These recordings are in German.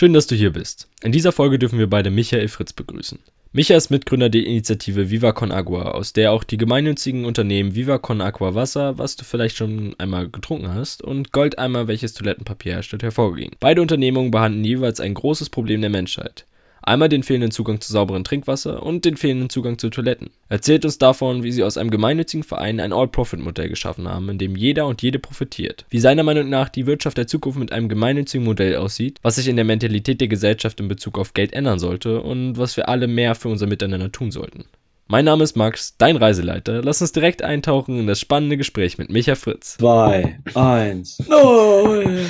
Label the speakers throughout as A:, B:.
A: Schön, dass du hier bist. In dieser Folge dürfen wir beide Michael Fritz begrüßen. Michael ist Mitgründer der Initiative Viva Con Agua, aus der auch die gemeinnützigen Unternehmen Viva Con Agua Wasser, was du vielleicht schon einmal getrunken hast, und Goldeimer, welches Toilettenpapier herstellt, hervorgingen. Beide Unternehmungen behandeln jeweils ein großes Problem der Menschheit. Einmal den fehlenden Zugang zu sauberem Trinkwasser und den fehlenden Zugang zu Toiletten. Erzählt uns davon, wie sie aus einem gemeinnützigen Verein ein All-Profit-Modell geschaffen haben, in dem jeder und jede profitiert. Wie seiner Meinung nach die Wirtschaft der Zukunft mit einem gemeinnützigen Modell aussieht, was sich in der Mentalität der Gesellschaft in Bezug auf Geld ändern sollte und was wir alle mehr für unser Miteinander tun sollten. Mein Name ist Max, dein Reiseleiter. Lass uns direkt eintauchen in das spannende Gespräch mit Micha Fritz.
B: Zwei, eins, null.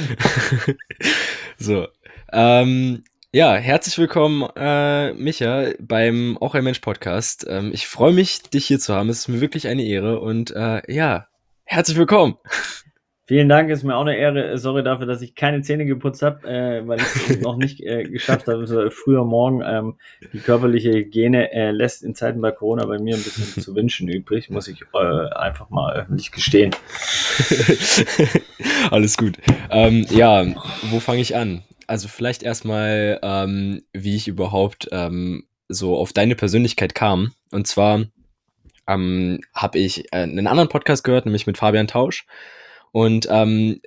A: so, ähm, ja, herzlich willkommen, äh, Micha, beim Auch ein Mensch Podcast. Ähm, ich freue mich, dich hier zu haben. Es ist mir wirklich eine Ehre und äh, ja, herzlich willkommen.
B: Vielen Dank, ist mir auch eine Ehre. Sorry dafür, dass ich keine Zähne geputzt habe, äh, weil ich es noch nicht äh, geschafft habe. Früher morgen. Ähm, die körperliche Hygiene äh, lässt in Zeiten bei Corona bei mir ein bisschen zu wünschen übrig, muss ich äh, einfach mal öffentlich gestehen.
A: Alles gut. Ähm, ja, wo fange ich an? Also vielleicht erstmal, ähm, wie ich überhaupt ähm, so auf deine Persönlichkeit kam. Und zwar ähm, habe ich äh, einen anderen Podcast gehört, nämlich mit Fabian Tausch. Und ähm,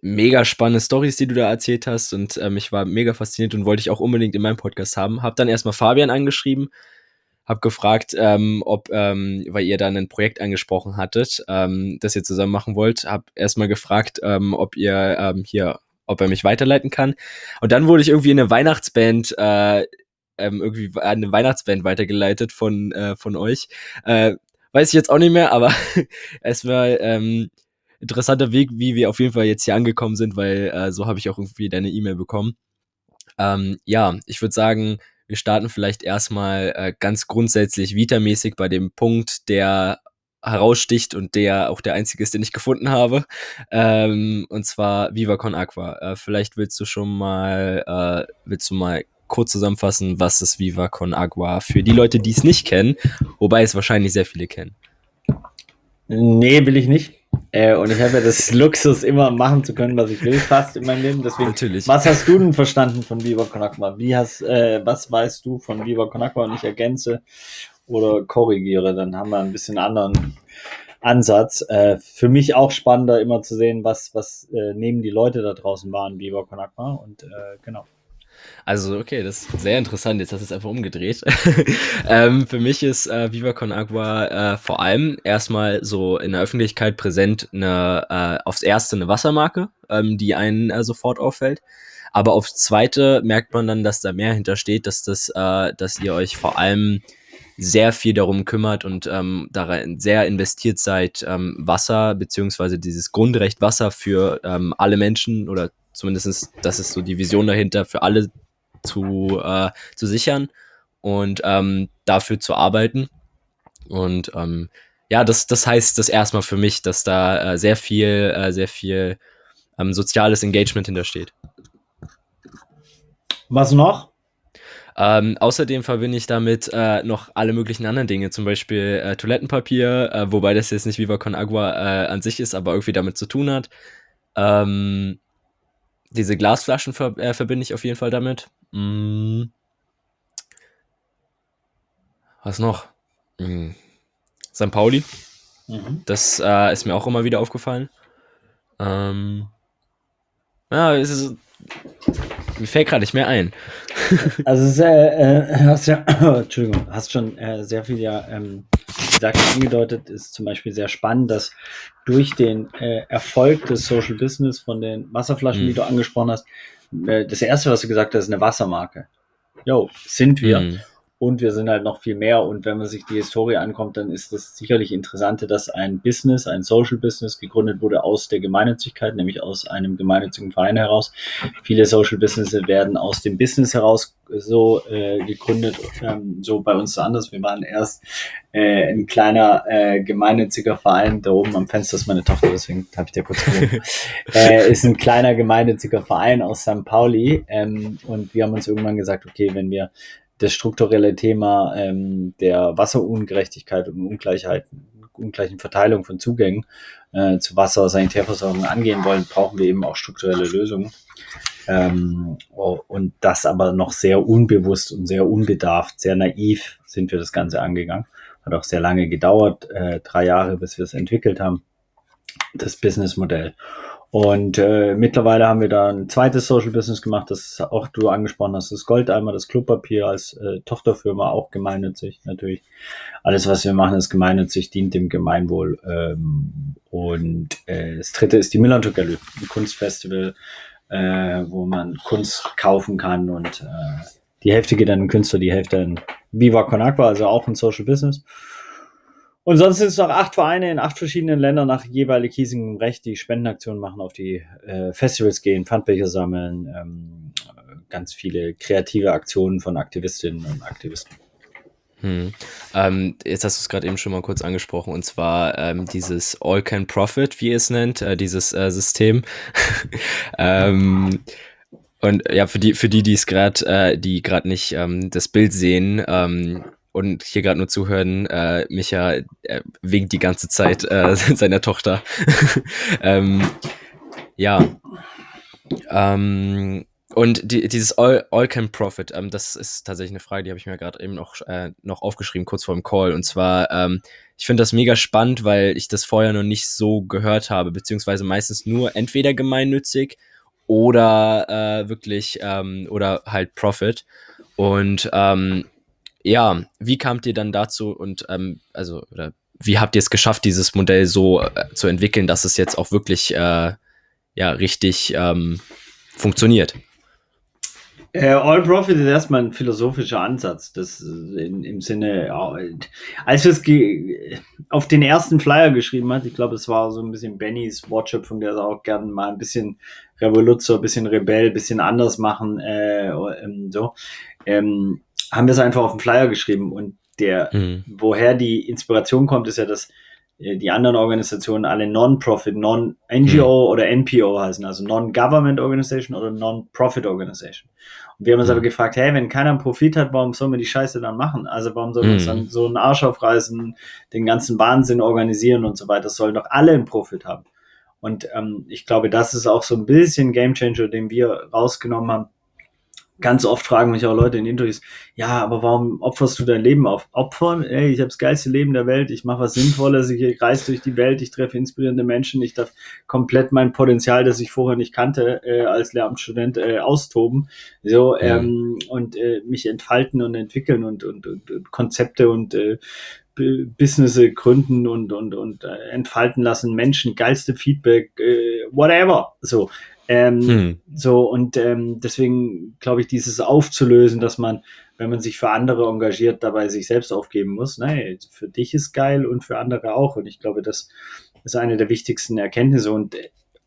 A: mega spannende Stories, die du da erzählt hast. Und ähm, ich war mega fasziniert und wollte ich auch unbedingt in meinem Podcast haben. Hab dann erstmal Fabian angeschrieben, hab gefragt, ähm, ob, ähm, weil ihr dann ein Projekt angesprochen hattet, ähm, das ihr zusammen machen wollt, hab erstmal gefragt, ähm, ob ihr ähm, hier ob er mich weiterleiten kann. Und dann wurde ich irgendwie in eine Weihnachtsband, äh, ähm, irgendwie eine Weihnachtsband weitergeleitet von, äh, von euch. Äh, weiß ich jetzt auch nicht mehr, aber es war ähm, interessanter Weg, wie wir auf jeden Fall jetzt hier angekommen sind, weil äh, so habe ich auch irgendwie deine E-Mail bekommen. Ähm, ja, ich würde sagen, wir starten vielleicht erstmal äh, ganz grundsätzlich vitamäßig bei dem Punkt, der heraussticht und der auch der einzige ist, den ich gefunden habe. Ähm, und zwar Viva Con Aqua. Äh, vielleicht willst du schon mal, äh, willst du mal kurz zusammenfassen, was ist Viva Con Agua für die Leute, die es nicht kennen, wobei es wahrscheinlich sehr viele kennen.
B: Nee, will ich nicht. Äh, und ich habe ja das Luxus, immer machen zu können, was ich will, fast in meinem Leben. Deswegen,
A: Natürlich.
B: was hast du denn verstanden von Viva Con Agua? Wie hast, äh, was weißt du von Viva Con Agua? Und ich ergänze oder korrigiere, dann haben wir ein bisschen anderen Ansatz. Äh, für mich auch spannender, immer zu sehen, was, was äh, neben die Leute da draußen waren, Viva Con Agua. Und äh, genau.
A: Also, okay, das ist sehr interessant. Jetzt hast du es einfach umgedreht. ähm, für mich ist äh, Viva Con Agua äh, vor allem erstmal so in der Öffentlichkeit präsent eine, äh, aufs erste eine Wassermarke, ähm, die einen äh, sofort auffällt. Aber aufs zweite merkt man dann, dass da mehr hintersteht, dass das, äh, dass ihr euch vor allem sehr viel darum kümmert und ähm, darin sehr investiert seid, ähm, Wasser beziehungsweise dieses Grundrecht Wasser für ähm, alle Menschen oder zumindest das ist so die Vision dahinter, für alle zu, äh, zu sichern und ähm, dafür zu arbeiten. Und ähm, ja, das, das heißt das erstmal für mich, dass da äh, sehr viel, äh, sehr viel ähm, soziales Engagement hintersteht.
B: Was noch?
A: Ähm, außerdem verbinde ich damit äh, noch alle möglichen anderen Dinge, zum Beispiel äh, Toilettenpapier, äh, wobei das jetzt nicht Viva Con Agua äh, an sich ist, aber irgendwie damit zu tun hat. Ähm, diese Glasflaschen ver äh, verbinde ich auf jeden Fall damit. Mm. Was noch? Mm. St. Pauli. Mhm. Das äh, ist mir auch immer wieder aufgefallen. Ähm, ja, es ist mir fällt gerade nicht mehr ein.
B: also es, äh, hast ja, Entschuldigung, hast schon äh, sehr viel ja ähm, gesagt angedeutet, ist zum Beispiel sehr spannend, dass durch den äh, Erfolg des Social Business von den Wasserflaschen, mhm. die du angesprochen hast, äh, das erste, was du gesagt hast, ist eine Wassermarke. Jo, sind wir. Mhm und wir sind halt noch viel mehr. Und wenn man sich die Historie ankommt, dann ist das sicherlich Interessante, dass ein Business, ein Social Business gegründet wurde aus der Gemeinnützigkeit, nämlich aus einem gemeinnützigen Verein heraus. Viele Social Businesses werden aus dem Business heraus so äh, gegründet, ähm, so bei uns so anders. Wir waren erst äh, ein kleiner äh, gemeinnütziger Verein, da oben am Fenster ist meine Tochter, deswegen habe ich dir kurz äh, ist ein kleiner gemeinnütziger Verein aus St. Pauli ähm, und wir haben uns irgendwann gesagt, okay, wenn wir das strukturelle Thema ähm, der Wasserungerechtigkeit und Ungleichheit, ungleichen Verteilung von Zugängen äh, zu Wasser, Sanitärversorgung angehen wollen, brauchen wir eben auch strukturelle Lösungen. Ähm, und das aber noch sehr unbewusst und sehr unbedarft, sehr naiv sind wir das Ganze angegangen. Hat auch sehr lange gedauert, äh, drei Jahre, bis wir es entwickelt haben, das Businessmodell. Und äh, mittlerweile haben wir da ein zweites Social Business gemacht, das auch du angesprochen hast, das Goldeimer, das Klopapier als äh, Tochterfirma, auch gemeinnützig natürlich. Alles, was wir machen, ist gemeinnützig, dient dem Gemeinwohl. Ähm, und äh, das dritte ist die Millantor Gallery, ein Kunstfestival, äh, wo man Kunst kaufen kann und äh, die Hälfte geht an den Künstler, die Hälfte an Viva Con Agua, also auch ein Social Business. Und sonst sind es noch acht Vereine in acht verschiedenen Ländern nach jeweilig hiesigem Recht, die Spendenaktionen machen, auf die äh, Festivals gehen, Pfandbecher sammeln, ähm, ganz viele kreative Aktionen von Aktivistinnen und Aktivisten.
A: Hm. Ähm, jetzt hast du es gerade eben schon mal kurz angesprochen, und zwar ähm, dieses All Can Profit, wie ihr es nennt, äh, dieses äh, System. ähm, und ja, für die, für die, die es gerade, äh, die gerade nicht ähm, das Bild sehen, ähm, und hier gerade nur zuhören, äh, Micha äh, winkt die ganze Zeit äh, seiner Tochter. ähm, ja. Ähm, und die, dieses All, All Can Profit, ähm, das ist tatsächlich eine Frage, die habe ich mir gerade eben noch, äh, noch aufgeschrieben, kurz vor dem Call. Und zwar, ähm, ich finde das mega spannend, weil ich das vorher noch nicht so gehört habe, beziehungsweise meistens nur entweder gemeinnützig oder äh, wirklich ähm, oder halt Profit. Und ähm, ja, wie kamt ihr dann dazu und ähm, also oder wie habt ihr es geschafft, dieses Modell so äh, zu entwickeln, dass es jetzt auch wirklich äh, ja richtig ähm, funktioniert?
B: Äh, All Profit ist erstmal ein philosophischer Ansatz. Das äh, in, im Sinne, als es auf den ersten Flyer geschrieben hat, ich glaube, es war so ein bisschen Bennys Wortschöpfung, der auch gerne mal ein bisschen Revoluzer, ein bisschen Rebell, bisschen anders machen, äh, ähm, so. Ähm, haben wir es einfach auf den Flyer geschrieben und der, mhm. woher die Inspiration kommt, ist ja, dass äh, die anderen Organisationen alle Non-Profit, Non-NGO mhm. oder NPO heißen, also Non-Government Organization oder Non-Profit Organization. Und wir haben uns mhm. aber gefragt, hey, wenn keiner einen Profit hat, warum soll man die Scheiße dann machen? Also warum soll man uns mhm. dann so einen Arsch aufreißen, den ganzen Wahnsinn organisieren und so weiter? Das sollen doch alle einen Profit haben. Und ähm, ich glaube, das ist auch so ein bisschen Game Changer, den wir rausgenommen haben ganz oft fragen mich auch Leute in Interviews, ja, aber warum opferst du dein Leben auf? Opfern? Ey, ich habe das geilste Leben der Welt, ich mache was Sinnvolles, ich reise durch die Welt, ich treffe inspirierende Menschen, ich darf komplett mein Potenzial, das ich vorher nicht kannte, äh, als Lehramtsstudent äh, austoben so ja. ähm, und äh, mich entfalten und entwickeln und, und, und, und Konzepte und äh, Business gründen und, und, und äh, entfalten lassen, Menschen, geilste Feedback, äh, whatever. So, ähm, hm. So, und ähm, deswegen glaube ich, dieses aufzulösen, dass man, wenn man sich für andere engagiert, dabei sich selbst aufgeben muss. Nein, für dich ist geil und für andere auch. Und ich glaube, das ist eine der wichtigsten Erkenntnisse. Und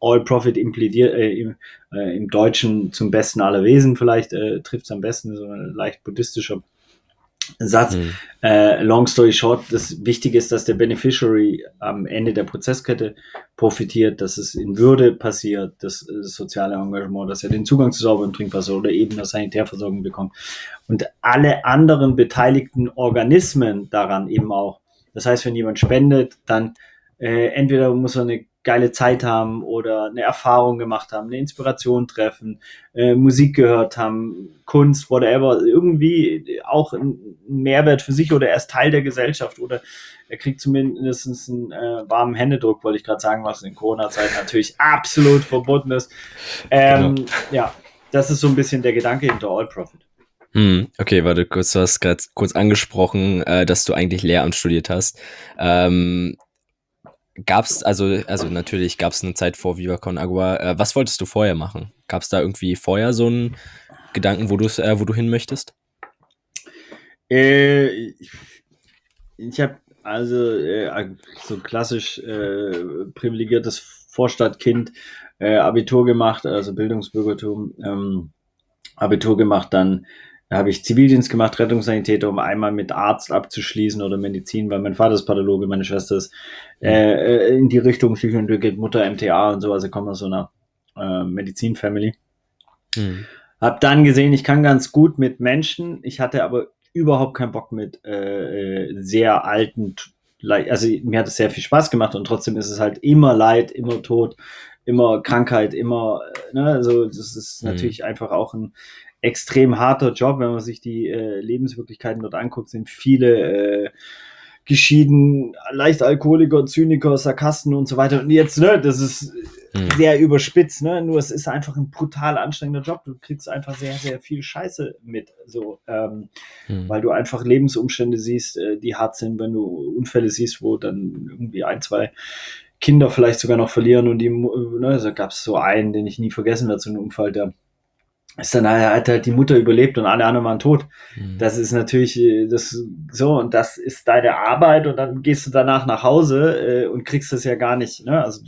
B: All Profit impliziert äh, im, äh, im Deutschen zum Besten aller Wesen vielleicht, äh, trifft es am besten, so ein leicht buddhistischer Satz. Mhm. Äh, long story short, das Wichtige ist, dass der Beneficiary am Ende der Prozesskette profitiert, dass es in Würde passiert, das, das soziale Engagement, dass er den Zugang zu sauberem Trinkwasser oder eben der Sanitärversorgung bekommt und alle anderen beteiligten Organismen daran eben auch. Das heißt, wenn jemand spendet, dann äh, entweder muss er eine geile Zeit haben oder eine Erfahrung gemacht haben, eine Inspiration treffen, äh, Musik gehört haben, Kunst, whatever, irgendwie auch ein Mehrwert für sich oder er ist Teil der Gesellschaft oder er kriegt zumindest einen äh, warmen Händedruck, wollte ich gerade sagen, was in Corona-Zeit natürlich absolut verboten ist. Ähm, genau. Ja, das ist so ein bisschen der Gedanke hinter All Profit.
A: Hm, okay, warte, kurz, du hast gerade kurz angesprochen, äh, dass du eigentlich Lehramt studiert hast. Ähm, Gab's, also, also natürlich gab es eine Zeit vor Viva Con Agua. Äh, was wolltest du vorher machen? Gab es da irgendwie vorher so einen Gedanken, wo, äh, wo du hin möchtest?
B: Äh, ich ich habe also äh, so klassisch äh, privilegiertes Vorstadtkind, äh, Abitur gemacht, also Bildungsbürgertum, ähm, Abitur gemacht, dann da habe ich Zivildienst gemacht, Rettungssanitäter, um einmal mit Arzt abzuschließen oder Medizin, weil mein Vater ist Pathologe, meine Schwester ist äh, äh in die Richtung Psychoentwickelt, Mutter MTA und so, also komme aus so einer äh, Medizin-Family. Hm. Hab dann gesehen, ich kann ganz gut mit Menschen, ich hatte aber überhaupt keinen Bock mit äh, äh sehr alten, also mir hat es sehr viel Spaß gemacht und trotzdem ist es halt immer Leid, immer Tod, immer Krankheit, immer, ne, also das ist mhm. natürlich einfach auch ein extrem harter Job, wenn man sich die äh, Lebenswirklichkeiten dort anguckt, sind viele äh, geschieden, leicht Alkoholiker, Zyniker, Sarkasten und so weiter. Und jetzt, ne, das ist hm. sehr überspitzt, ne? Nur es ist einfach ein brutal anstrengender Job. Du kriegst einfach sehr, sehr viel Scheiße mit, so, ähm, hm. weil du einfach Lebensumstände siehst, äh, die hart sind, wenn du Unfälle siehst, wo dann irgendwie ein, zwei Kinder vielleicht sogar noch verlieren und die, ne, da gab es so einen, den ich nie vergessen werde, so einen Unfall, der ist dann hat halt die Mutter überlebt und alle anderen waren tot. Mhm. Das ist natürlich äh, das so und das ist deine Arbeit und dann gehst du danach nach Hause äh, und kriegst das ja gar nicht. Ne? Also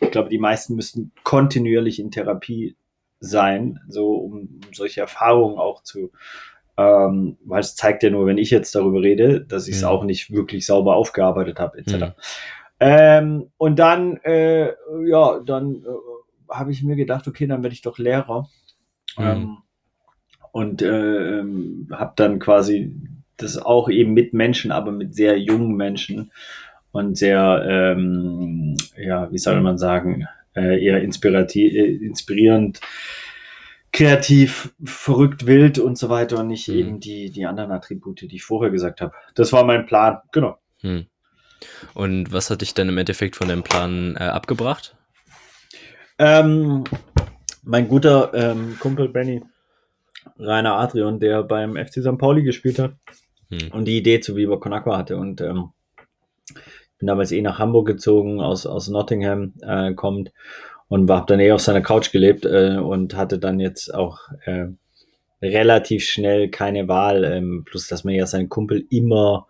B: ich glaube, die meisten müssten kontinuierlich in Therapie sein, so um solche Erfahrungen auch zu, ähm, weil es zeigt ja nur, wenn ich jetzt darüber rede, dass ich es mhm. auch nicht wirklich sauber aufgearbeitet habe, etc. Mhm. Ähm, und dann, äh, ja, dann äh, habe ich mir gedacht, okay, dann werde ich doch Lehrer Mhm. Ähm, und äh, ähm, habe dann quasi das auch eben mit Menschen, aber mit sehr jungen Menschen und sehr, ähm, ja, wie soll man sagen, äh, eher inspirativ, äh, inspirierend, kreativ, verrückt, wild und so weiter und nicht mhm. eben die, die anderen Attribute, die ich vorher gesagt habe. Das war mein Plan, genau. Mhm.
A: Und was hat dich denn im Endeffekt von dem Plan äh, abgebracht?
B: Ähm, mein guter ähm, Kumpel Benny, Rainer Adrian, der beim FC St. Pauli gespielt hat hm. und die Idee zu Viva Con Aqua hatte. Und ähm, bin damals eh nach Hamburg gezogen, aus, aus Nottingham äh, kommt und habe dann eh auf seiner Couch gelebt äh, und hatte dann jetzt auch äh, relativ schnell keine Wahl, ähm, plus dass man ja seinen Kumpel immer,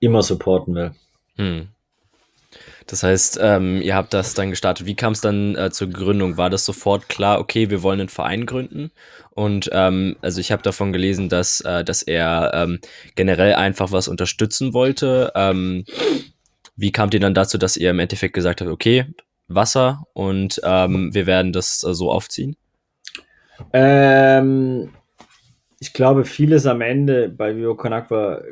B: immer supporten will. Hm.
A: Das heißt, ähm, ihr habt das dann gestartet. Wie kam es dann äh, zur Gründung? War das sofort klar, okay, wir wollen einen Verein gründen? Und ähm, also ich habe davon gelesen, dass, äh, dass er ähm, generell einfach was unterstützen wollte. Ähm, wie kamt ihr dann dazu, dass ihr im Endeffekt gesagt habt, okay, Wasser und ähm, wir werden das äh, so aufziehen?
B: Ähm, ich glaube, vieles am Ende bei Vivo Aqua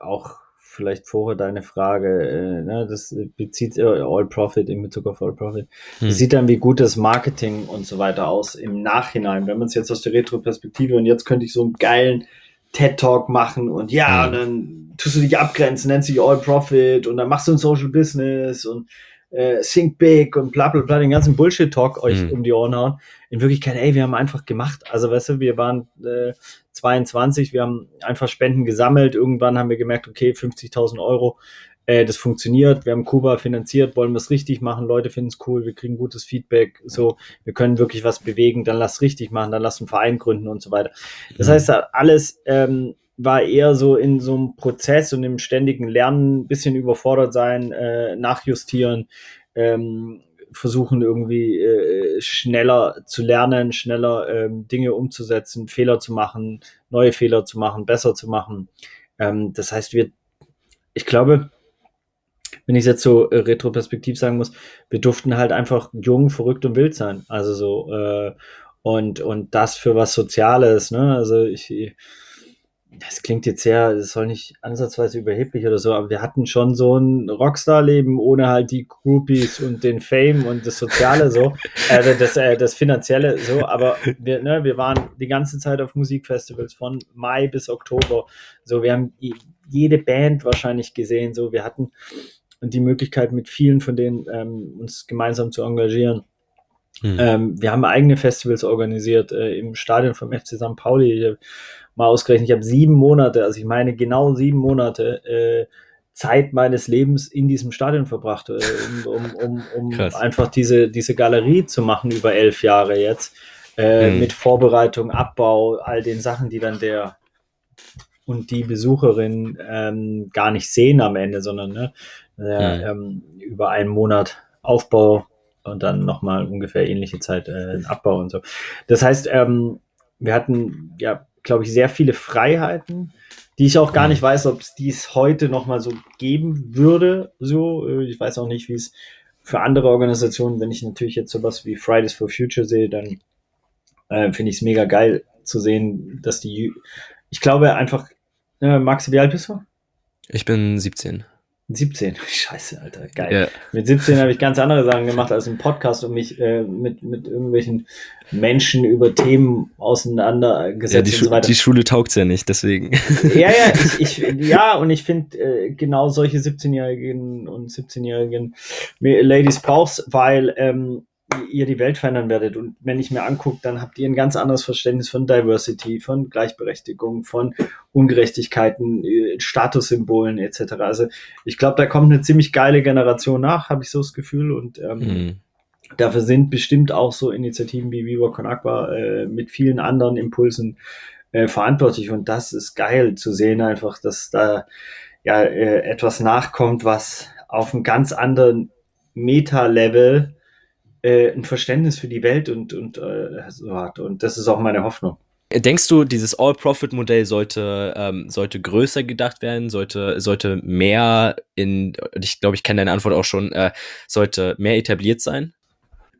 B: auch vielleicht vorher deine Frage, äh, ne, das bezieht äh, All Profit in Bezug auf All Profit. Hm. Das sieht dann, wie gut das Marketing und so weiter aus im Nachhinein. Wenn man es jetzt aus der Retro-Perspektive und jetzt könnte ich so einen geilen TED-Talk machen und ja, hm. und dann tust du dich abgrenzen, nennst dich All Profit und dann machst du ein Social Business und äh, Think Big und bla bla bla, den ganzen Bullshit-Talk euch mhm. um die Ohren hauen. In Wirklichkeit, ey, wir haben einfach gemacht. Also, weißt du, wir waren äh, 22, wir haben einfach Spenden gesammelt. Irgendwann haben wir gemerkt, okay, 50.000 Euro, äh, das funktioniert. Wir haben Kuba finanziert, wollen wir es richtig machen. Leute finden es cool, wir kriegen gutes Feedback. So, wir können wirklich was bewegen. Dann lass richtig machen, dann lass einen Verein gründen und so weiter. Das mhm. heißt, alles ähm, war eher so in so einem Prozess und im ständigen Lernen, bisschen überfordert sein, äh, nachjustieren, ähm, versuchen irgendwie äh, schneller zu lernen, schneller ähm, Dinge umzusetzen, Fehler zu machen, neue Fehler zu machen, besser zu machen. Ähm, das heißt, wir, ich glaube, wenn ich es jetzt so äh, retroperspektiv sagen muss, wir durften halt einfach jung, verrückt und wild sein. Also so, äh, und, und das für was Soziales, ne? Also ich, das klingt jetzt sehr, das soll nicht ansatzweise überheblich oder so, aber wir hatten schon so ein Rockstar-Leben ohne halt die Groupies und den Fame und das Soziale so, äh, das, äh, das Finanzielle so, aber wir, ne, wir waren die ganze Zeit auf Musikfestivals von Mai bis Oktober, so, wir haben jede Band wahrscheinlich gesehen, so, wir hatten die Möglichkeit mit vielen von denen ähm, uns gemeinsam zu engagieren. Hm. Ähm, wir haben eigene Festivals organisiert äh, im Stadion vom FC St. Pauli mal ausgerechnet, ich habe sieben Monate, also ich meine genau sieben Monate äh, Zeit meines Lebens in diesem Stadion verbracht, äh, um, um, um, um einfach diese, diese Galerie zu machen über elf Jahre jetzt, äh, mhm. mit Vorbereitung, Abbau, all den Sachen, die dann der und die Besucherin ähm, gar nicht sehen am Ende, sondern ne, äh, ähm, über einen Monat Aufbau und dann nochmal ungefähr ähnliche Zeit äh, Abbau und so. Das heißt, ähm, wir hatten ja glaube ich, sehr viele Freiheiten, die ich auch gar nicht weiß, ob es dies heute noch mal so geben würde. So, äh, ich weiß auch nicht, wie es für andere Organisationen, wenn ich natürlich jetzt sowas wie Fridays for Future sehe, dann äh, finde ich es mega geil zu sehen, dass die, ich glaube einfach, äh, Max, wie alt bist du?
A: Ich bin 17.
B: 17, scheiße, Alter, geil. Ja. Mit 17 habe ich ganz andere Sachen gemacht als im Podcast und mich äh, mit, mit irgendwelchen Menschen über Themen auseinandergesetzt ja,
A: die und so weiter. Die Schule taugt ja nicht, deswegen.
B: Ja, ja, ich, ich ja, und ich finde äh, genau solche 17-Jährigen und 17-Jährigen Ladies brauchst, weil ähm, ihr die Welt verändern werdet. Und wenn ich mir angucke, dann habt ihr ein ganz anderes Verständnis von Diversity, von Gleichberechtigung, von Ungerechtigkeiten, äh, Statussymbolen etc. Also ich glaube, da kommt eine ziemlich geile Generation nach, habe ich so das Gefühl. Und ähm, mhm. dafür sind bestimmt auch so Initiativen wie Viva Con Agua äh, mit vielen anderen Impulsen äh, verantwortlich. Und das ist geil zu sehen, einfach, dass da ja äh, etwas nachkommt, was auf einem ganz anderen Meta-Level äh, ein Verständnis für die Welt und, und äh, so hat. Und das ist auch meine Hoffnung.
A: Denkst du, dieses All-Profit-Modell sollte, ähm, sollte größer gedacht werden, sollte, sollte mehr in, ich glaube, ich kenne deine Antwort auch schon, äh, sollte mehr etabliert sein?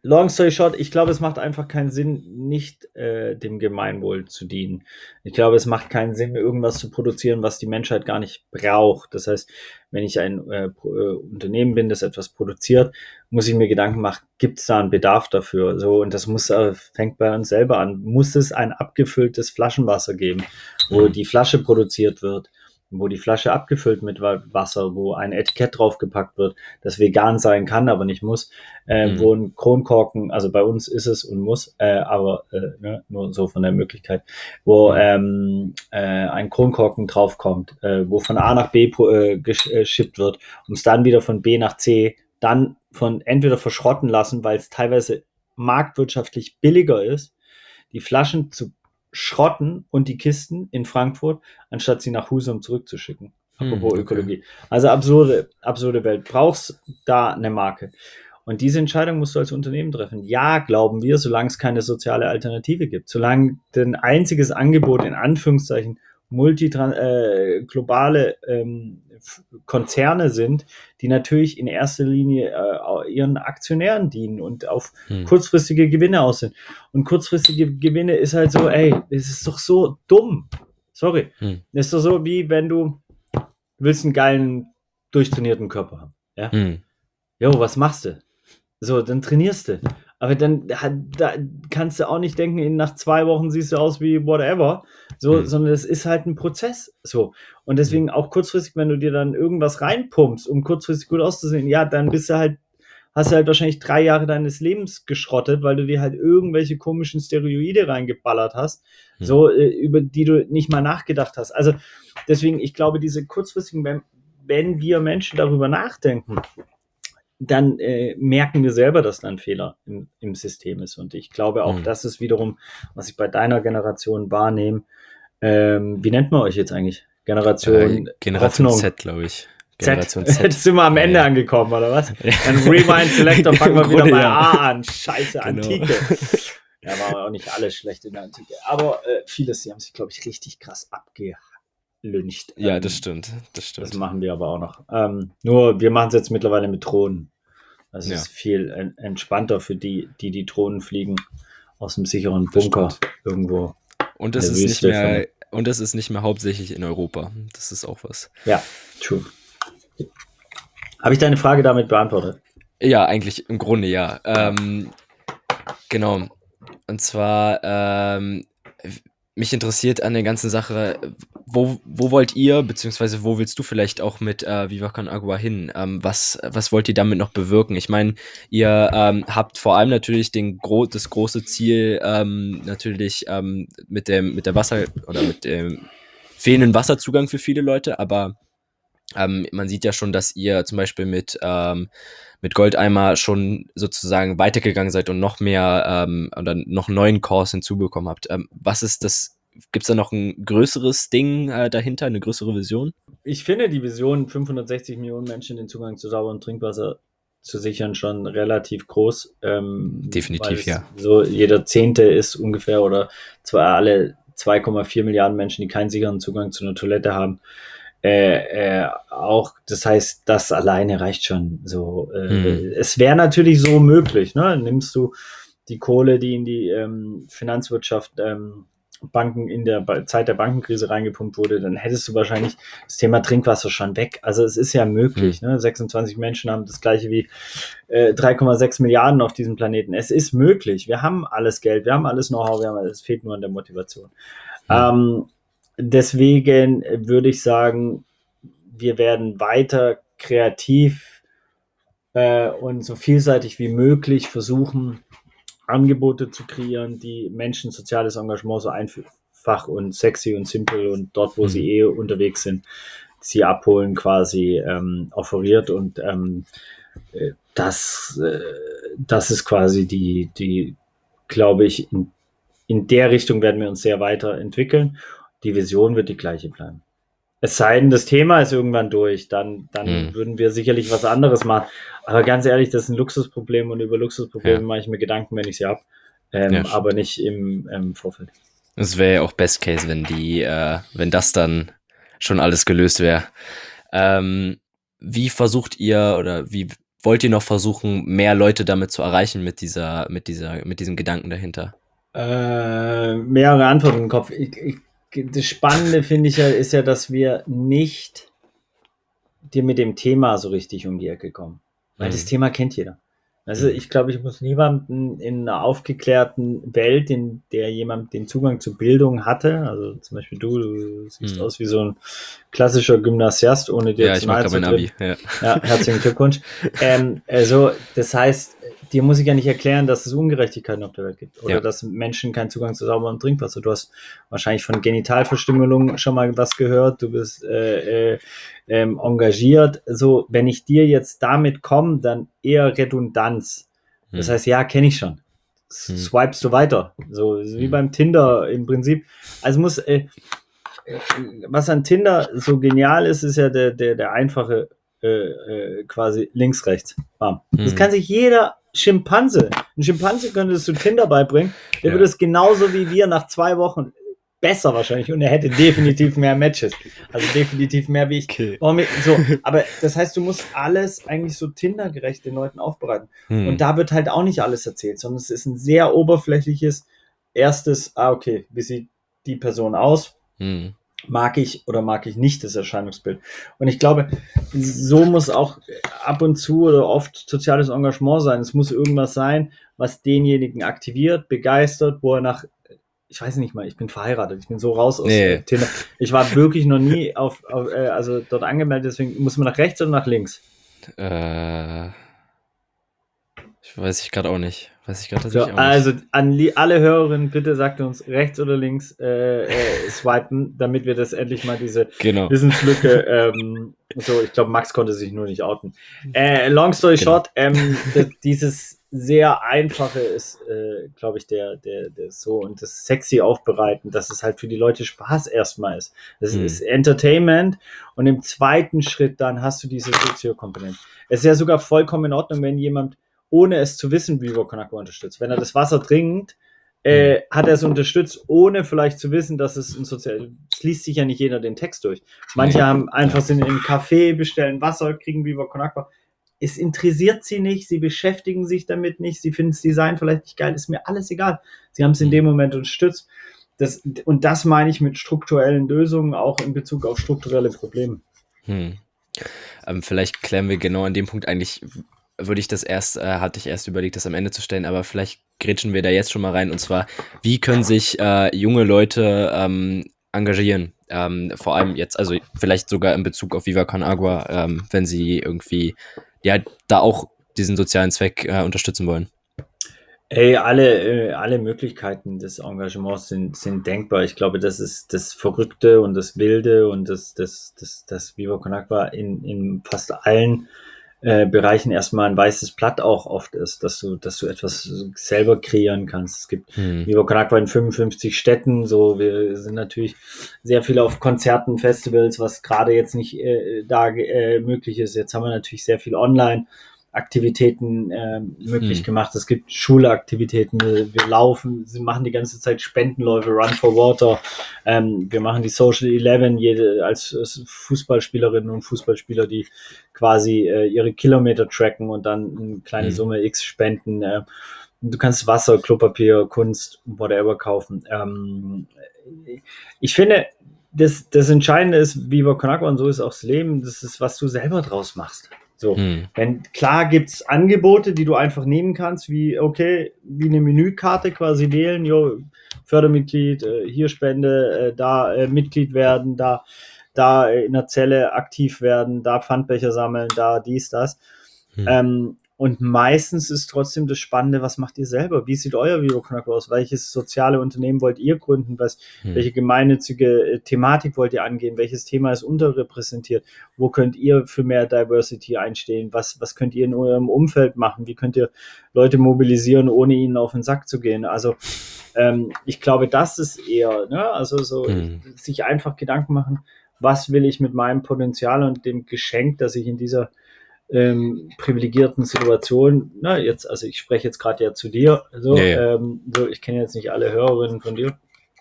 B: Long story short, ich glaube, es macht einfach keinen Sinn, nicht äh, dem Gemeinwohl zu dienen. Ich glaube, es macht keinen Sinn, irgendwas zu produzieren, was die Menschheit gar nicht braucht. Das heißt, wenn ich ein äh, äh Unternehmen bin, das etwas produziert, muss ich mir Gedanken machen, gibt es da einen Bedarf dafür? So, und das muss, äh, fängt bei uns selber an. Muss es ein abgefülltes Flaschenwasser geben, wo die Flasche produziert wird? Wo die Flasche abgefüllt mit Wasser, wo ein Etikett draufgepackt wird, das vegan sein kann, aber nicht muss, äh, mhm. wo ein Kronkorken, also bei uns ist es und muss, äh, aber äh, ne, nur so von der Möglichkeit, wo mhm. ähm, äh, ein Kronkorken draufkommt, äh, wo von A nach B äh, geschippt wird, um es dann wieder von B nach C, dann von entweder verschrotten lassen, weil es teilweise marktwirtschaftlich billiger ist, die Flaschen zu schrotten und die Kisten in Frankfurt, anstatt sie nach Husum zurückzuschicken. Hm, Apropos okay. Ökologie. Also absurde, absurde Welt. Brauchst da eine Marke. Und diese Entscheidung musst du als Unternehmen treffen. Ja, glauben wir, solange es keine soziale Alternative gibt, solange ein einziges Angebot in Anführungszeichen multi äh, globale ähm, Konzerne sind, die natürlich in erster Linie äh, ihren Aktionären dienen und auf hm. kurzfristige Gewinne aus sind. Und kurzfristige Gewinne ist halt so, ey, das ist doch so dumm. Sorry. Hm. Das ist doch so, wie wenn du willst einen geilen, durchtrainierten Körper haben. Ja? Hm. Jo, was machst du? So, dann trainierst du. Aber dann da kannst du auch nicht denken, nach zwei Wochen siehst du aus wie whatever, so, mhm. sondern es ist halt ein Prozess. So. Und deswegen mhm. auch kurzfristig, wenn du dir dann irgendwas reinpumpst, um kurzfristig gut auszusehen, ja, dann bist du halt, hast du halt wahrscheinlich drei Jahre deines Lebens geschrottet, weil du dir halt irgendwelche komischen Steroide reingeballert hast, mhm. so, äh, über die du nicht mal nachgedacht hast. Also deswegen, ich glaube, diese kurzfristigen, wenn, wenn wir Menschen darüber nachdenken, dann äh, merken wir selber, dass da ein Fehler im, im System ist. Und ich glaube auch, mhm. das ist wiederum, was ich bei deiner Generation wahrnehme. Ähm, wie nennt man euch jetzt eigentlich? Generation,
A: äh, Generation Hoffnung. Z, glaube ich.
B: Generation Z. Z. Jetzt sind wir am Ende ja. angekommen, oder was? Dann Rewind Selector, fangen wir wieder bei ja. A an. Scheiße, genau. Antike. Ja, war auch nicht alles schlecht in der Antike. Aber äh, vieles, die haben sich, glaube ich, richtig krass abgelüncht.
A: Ja, ähm, das stimmt. Das stimmt.
B: Das machen wir aber auch noch. Ähm, nur, wir machen es jetzt mittlerweile mit Drohnen. Das ja. ist viel entspannter für die, die die Drohnen fliegen aus dem sicheren Bunker irgendwo.
A: Und es ist nicht mehr und es ist nicht mehr hauptsächlich in Europa. Das ist auch was.
B: Ja, true. Habe ich deine Frage damit beantwortet?
A: Ja, eigentlich im Grunde ja. Ähm, genau. Und zwar, ähm, mich interessiert an der ganzen Sache, wo, wo wollt ihr, beziehungsweise wo willst du vielleicht auch mit äh, Viva Con Agua hin? Ähm, was, was wollt ihr damit noch bewirken? Ich meine, ihr ähm, habt vor allem natürlich den gro das große Ziel, ähm, natürlich ähm, mit, dem, mit der Wasser- oder mit dem fehlenden Wasserzugang für viele Leute, aber ähm, man sieht ja schon, dass ihr zum Beispiel mit, ähm, mit Goldeimer schon sozusagen weitergegangen seid und noch mehr ähm, oder noch neuen Cores hinzubekommen habt. Ähm, was ist das? Gibt es da noch ein größeres Ding äh, dahinter, eine größere Vision?
B: Ich finde die Vision, 560 Millionen Menschen den Zugang zu sauberem Trinkwasser zu sichern, schon relativ groß. Ähm,
A: Definitiv, ja.
B: So jeder Zehnte ist ungefähr oder zwar alle 2,4 Milliarden Menschen, die keinen sicheren Zugang zu einer Toilette haben äh, äh, auch, das heißt, das alleine reicht schon. So, äh, mhm. es wäre natürlich so möglich. Ne? Nimmst du die Kohle, die in die ähm, Finanzwirtschaft ähm, Banken in der Zeit der Bankenkrise reingepumpt wurde, dann hättest du wahrscheinlich das Thema Trinkwasser schon weg. Also es ist ja möglich. Mhm. Ne? 26 Menschen haben das gleiche wie äh, 3,6 Milliarden auf diesem Planeten. Es ist möglich. Wir haben alles Geld, wir haben alles Know-how, wir haben alles, es fehlt nur an der Motivation. Mhm. Ähm, deswegen würde ich sagen, wir werden weiter kreativ äh, und so vielseitig wie möglich versuchen, Angebote zu kreieren, die Menschen soziales Engagement so einfach und sexy und simpel und dort, wo mhm. sie eh unterwegs sind, sie abholen quasi ähm, offeriert und ähm, äh, das, äh, das ist quasi die, die glaube ich, in, in der Richtung werden wir uns sehr weiterentwickeln. Die Vision wird die gleiche bleiben. Es sei denn, das Thema ist irgendwann durch, dann, dann hm. würden wir sicherlich was anderes machen. Aber ganz ehrlich, das ist ein Luxusproblem und über Luxusprobleme ja. mache ich mir Gedanken, wenn ich sie habe, ähm, ja, aber nicht im, im Vorfeld.
A: Es wäre ja auch Best Case, wenn die, äh, wenn das dann schon alles gelöst wäre. Ähm, wie versucht ihr oder wie wollt ihr noch versuchen, mehr Leute damit zu erreichen mit dieser, mit dieser, mit diesem Gedanken dahinter?
B: Äh, mehrere Antworten im Kopf. Ich, ich das Spannende finde ich ja, ist ja, dass wir nicht dir mit dem Thema so richtig um die Ecke kommen. Weil mhm. das Thema kennt jeder. Also ich glaube, ich muss niemanden in einer aufgeklärten Welt, in der jemand den Zugang zu Bildung hatte, also zum Beispiel du, du siehst mhm. aus wie so ein klassischer Gymnasiast, ohne dir
A: ja, zu ich mache mein Abi. Ja.
B: ja, herzlichen Glückwunsch. ähm, also das heißt, dir muss ich ja nicht erklären, dass es Ungerechtigkeiten auf der Welt gibt oder ja. dass Menschen keinen Zugang zu sauberem Trinkwasser. Du hast wahrscheinlich von Genitalverstümmelung schon mal was gehört. Du bist äh, äh, ähm, engagiert. So, wenn ich dir jetzt damit komme, dann eher Redundanz. Das hm. heißt, ja, kenne ich schon. Hm. Swipest du weiter. So wie hm. beim Tinder im Prinzip. Also muss äh, äh, was an Tinder so genial ist, ist ja der, der, der einfache äh, äh, quasi links, rechts. Bam. Das kann sich jeder Schimpanse, ein Schimpanse könnte es zu Tinder beibringen, der ja. würde es genauso wie wir nach zwei Wochen besser wahrscheinlich und er hätte definitiv mehr Matches. Also definitiv mehr wie ich. Okay. So, aber das heißt, du musst alles eigentlich so Tinder-gerecht den Leuten aufbereiten. Hm. Und da wird halt auch nicht alles erzählt, sondern es ist ein sehr oberflächliches erstes, ah, okay, wie sieht die Person aus? Hm mag ich oder mag ich nicht das Erscheinungsbild. Und ich glaube, so muss auch ab und zu oder oft soziales Engagement sein. Es muss irgendwas sein, was denjenigen aktiviert, begeistert, wo er nach, ich weiß nicht mal, ich bin verheiratet, ich bin so raus aus nee. Tinder. Ich war wirklich noch nie auf, auf äh, also dort angemeldet, deswegen muss man nach rechts oder nach links?
A: Äh, ich weiß ich gerade auch nicht. Weiß ich gerade
B: so, Also an alle Hörerinnen, bitte sagt uns rechts oder links äh, äh, swipen, damit wir das endlich mal diese
A: genau.
B: Wissenslücke. Ähm, so, ich glaube, Max konnte sich nur nicht outen. Äh, long story genau. short, ähm, dieses sehr einfache ist, äh, glaube ich, der, der, der so und das sexy aufbereiten, dass es halt für die Leute Spaß erstmal ist. Das mhm. ist Entertainment und im zweiten Schritt dann hast du diese Soziokomponente. Es ist ja sogar vollkommen in Ordnung, wenn jemand ohne es zu wissen, Vivo Con Agua unterstützt. Wenn er das Wasser trinkt, äh, mhm. hat er es unterstützt, ohne vielleicht zu wissen, dass es ein sozial. Es liest sich ja nicht jeder den Text durch. Manche haben einfach sind in einem Café, bestellen Wasser, kriegen Vivo Agua. Es interessiert sie nicht, sie beschäftigen sich damit nicht, sie finden das Design vielleicht nicht geil, ist mir alles egal. Sie haben es in mhm. dem Moment unterstützt. Das, und das meine ich mit strukturellen Lösungen, auch in Bezug auf strukturelle Probleme.
A: Hm. Ähm, vielleicht klären wir genau an dem Punkt eigentlich, würde ich das erst, äh, hatte ich erst überlegt, das am Ende zu stellen, aber vielleicht grätschen wir da jetzt schon mal rein. Und zwar, wie können sich äh, junge Leute ähm, engagieren? Ähm, vor allem jetzt, also vielleicht sogar in Bezug auf Viva Con Agua, ähm, wenn sie irgendwie ja da auch diesen sozialen Zweck äh, unterstützen wollen.
B: Ey, alle, äh, alle Möglichkeiten des Engagements sind, sind denkbar. Ich glaube, das ist das Verrückte und das Wilde und das, das, das, das Viva Con Agua in, in fast allen äh, Bereichen erstmal ein weißes Blatt auch oft ist, dass du, dass du etwas selber kreieren kannst. Es gibt hm. Vivo Con in 55 Städten, so wir sind natürlich sehr viel auf Konzerten, Festivals, was gerade jetzt nicht äh, da äh, möglich ist. Jetzt haben wir natürlich sehr viel online. Aktivitäten äh, möglich hm. gemacht. Es gibt Schulaktivitäten. Wir, wir, laufen, sie machen die ganze Zeit Spendenläufe, Run for Water. Ähm, wir machen die Social Eleven jede, als, als Fußballspielerinnen und Fußballspieler, die quasi äh, ihre Kilometer tracken und dann eine kleine hm. Summe X spenden. Äh, du kannst Wasser, Klopapier, Kunst, whatever kaufen. Ähm, ich finde, das, das Entscheidende ist, wie bei Konakwa und so ist auch das Leben, das ist, was du selber draus machst. So, hm. wenn klar gibt es Angebote, die du einfach nehmen kannst, wie okay, wie eine Menükarte quasi wählen, jo, Fördermitglied, äh, hier Spende, äh, da äh, Mitglied werden, da da in der Zelle aktiv werden, da Pfandbecher sammeln, da dies, das. Hm. Ähm, und meistens ist trotzdem das Spannende, was macht ihr selber? Wie sieht euer Videoknack aus? Welches soziale Unternehmen wollt ihr gründen? Was, hm. Welche gemeinnützige äh, Thematik wollt ihr angehen? Welches Thema ist unterrepräsentiert? Wo könnt ihr für mehr Diversity einstehen? Was, was könnt ihr in eurem Umfeld machen? Wie könnt ihr Leute mobilisieren, ohne ihnen auf den Sack zu gehen? Also ähm, ich glaube, das ist eher, ne? also so hm. sich einfach Gedanken machen, was will ich mit meinem Potenzial und dem Geschenk, das ich in dieser ähm, privilegierten Situation, na, jetzt, also ich spreche jetzt gerade ja zu dir, so, ja, ja. Ähm, so ich kenne jetzt nicht alle Hörerinnen von dir,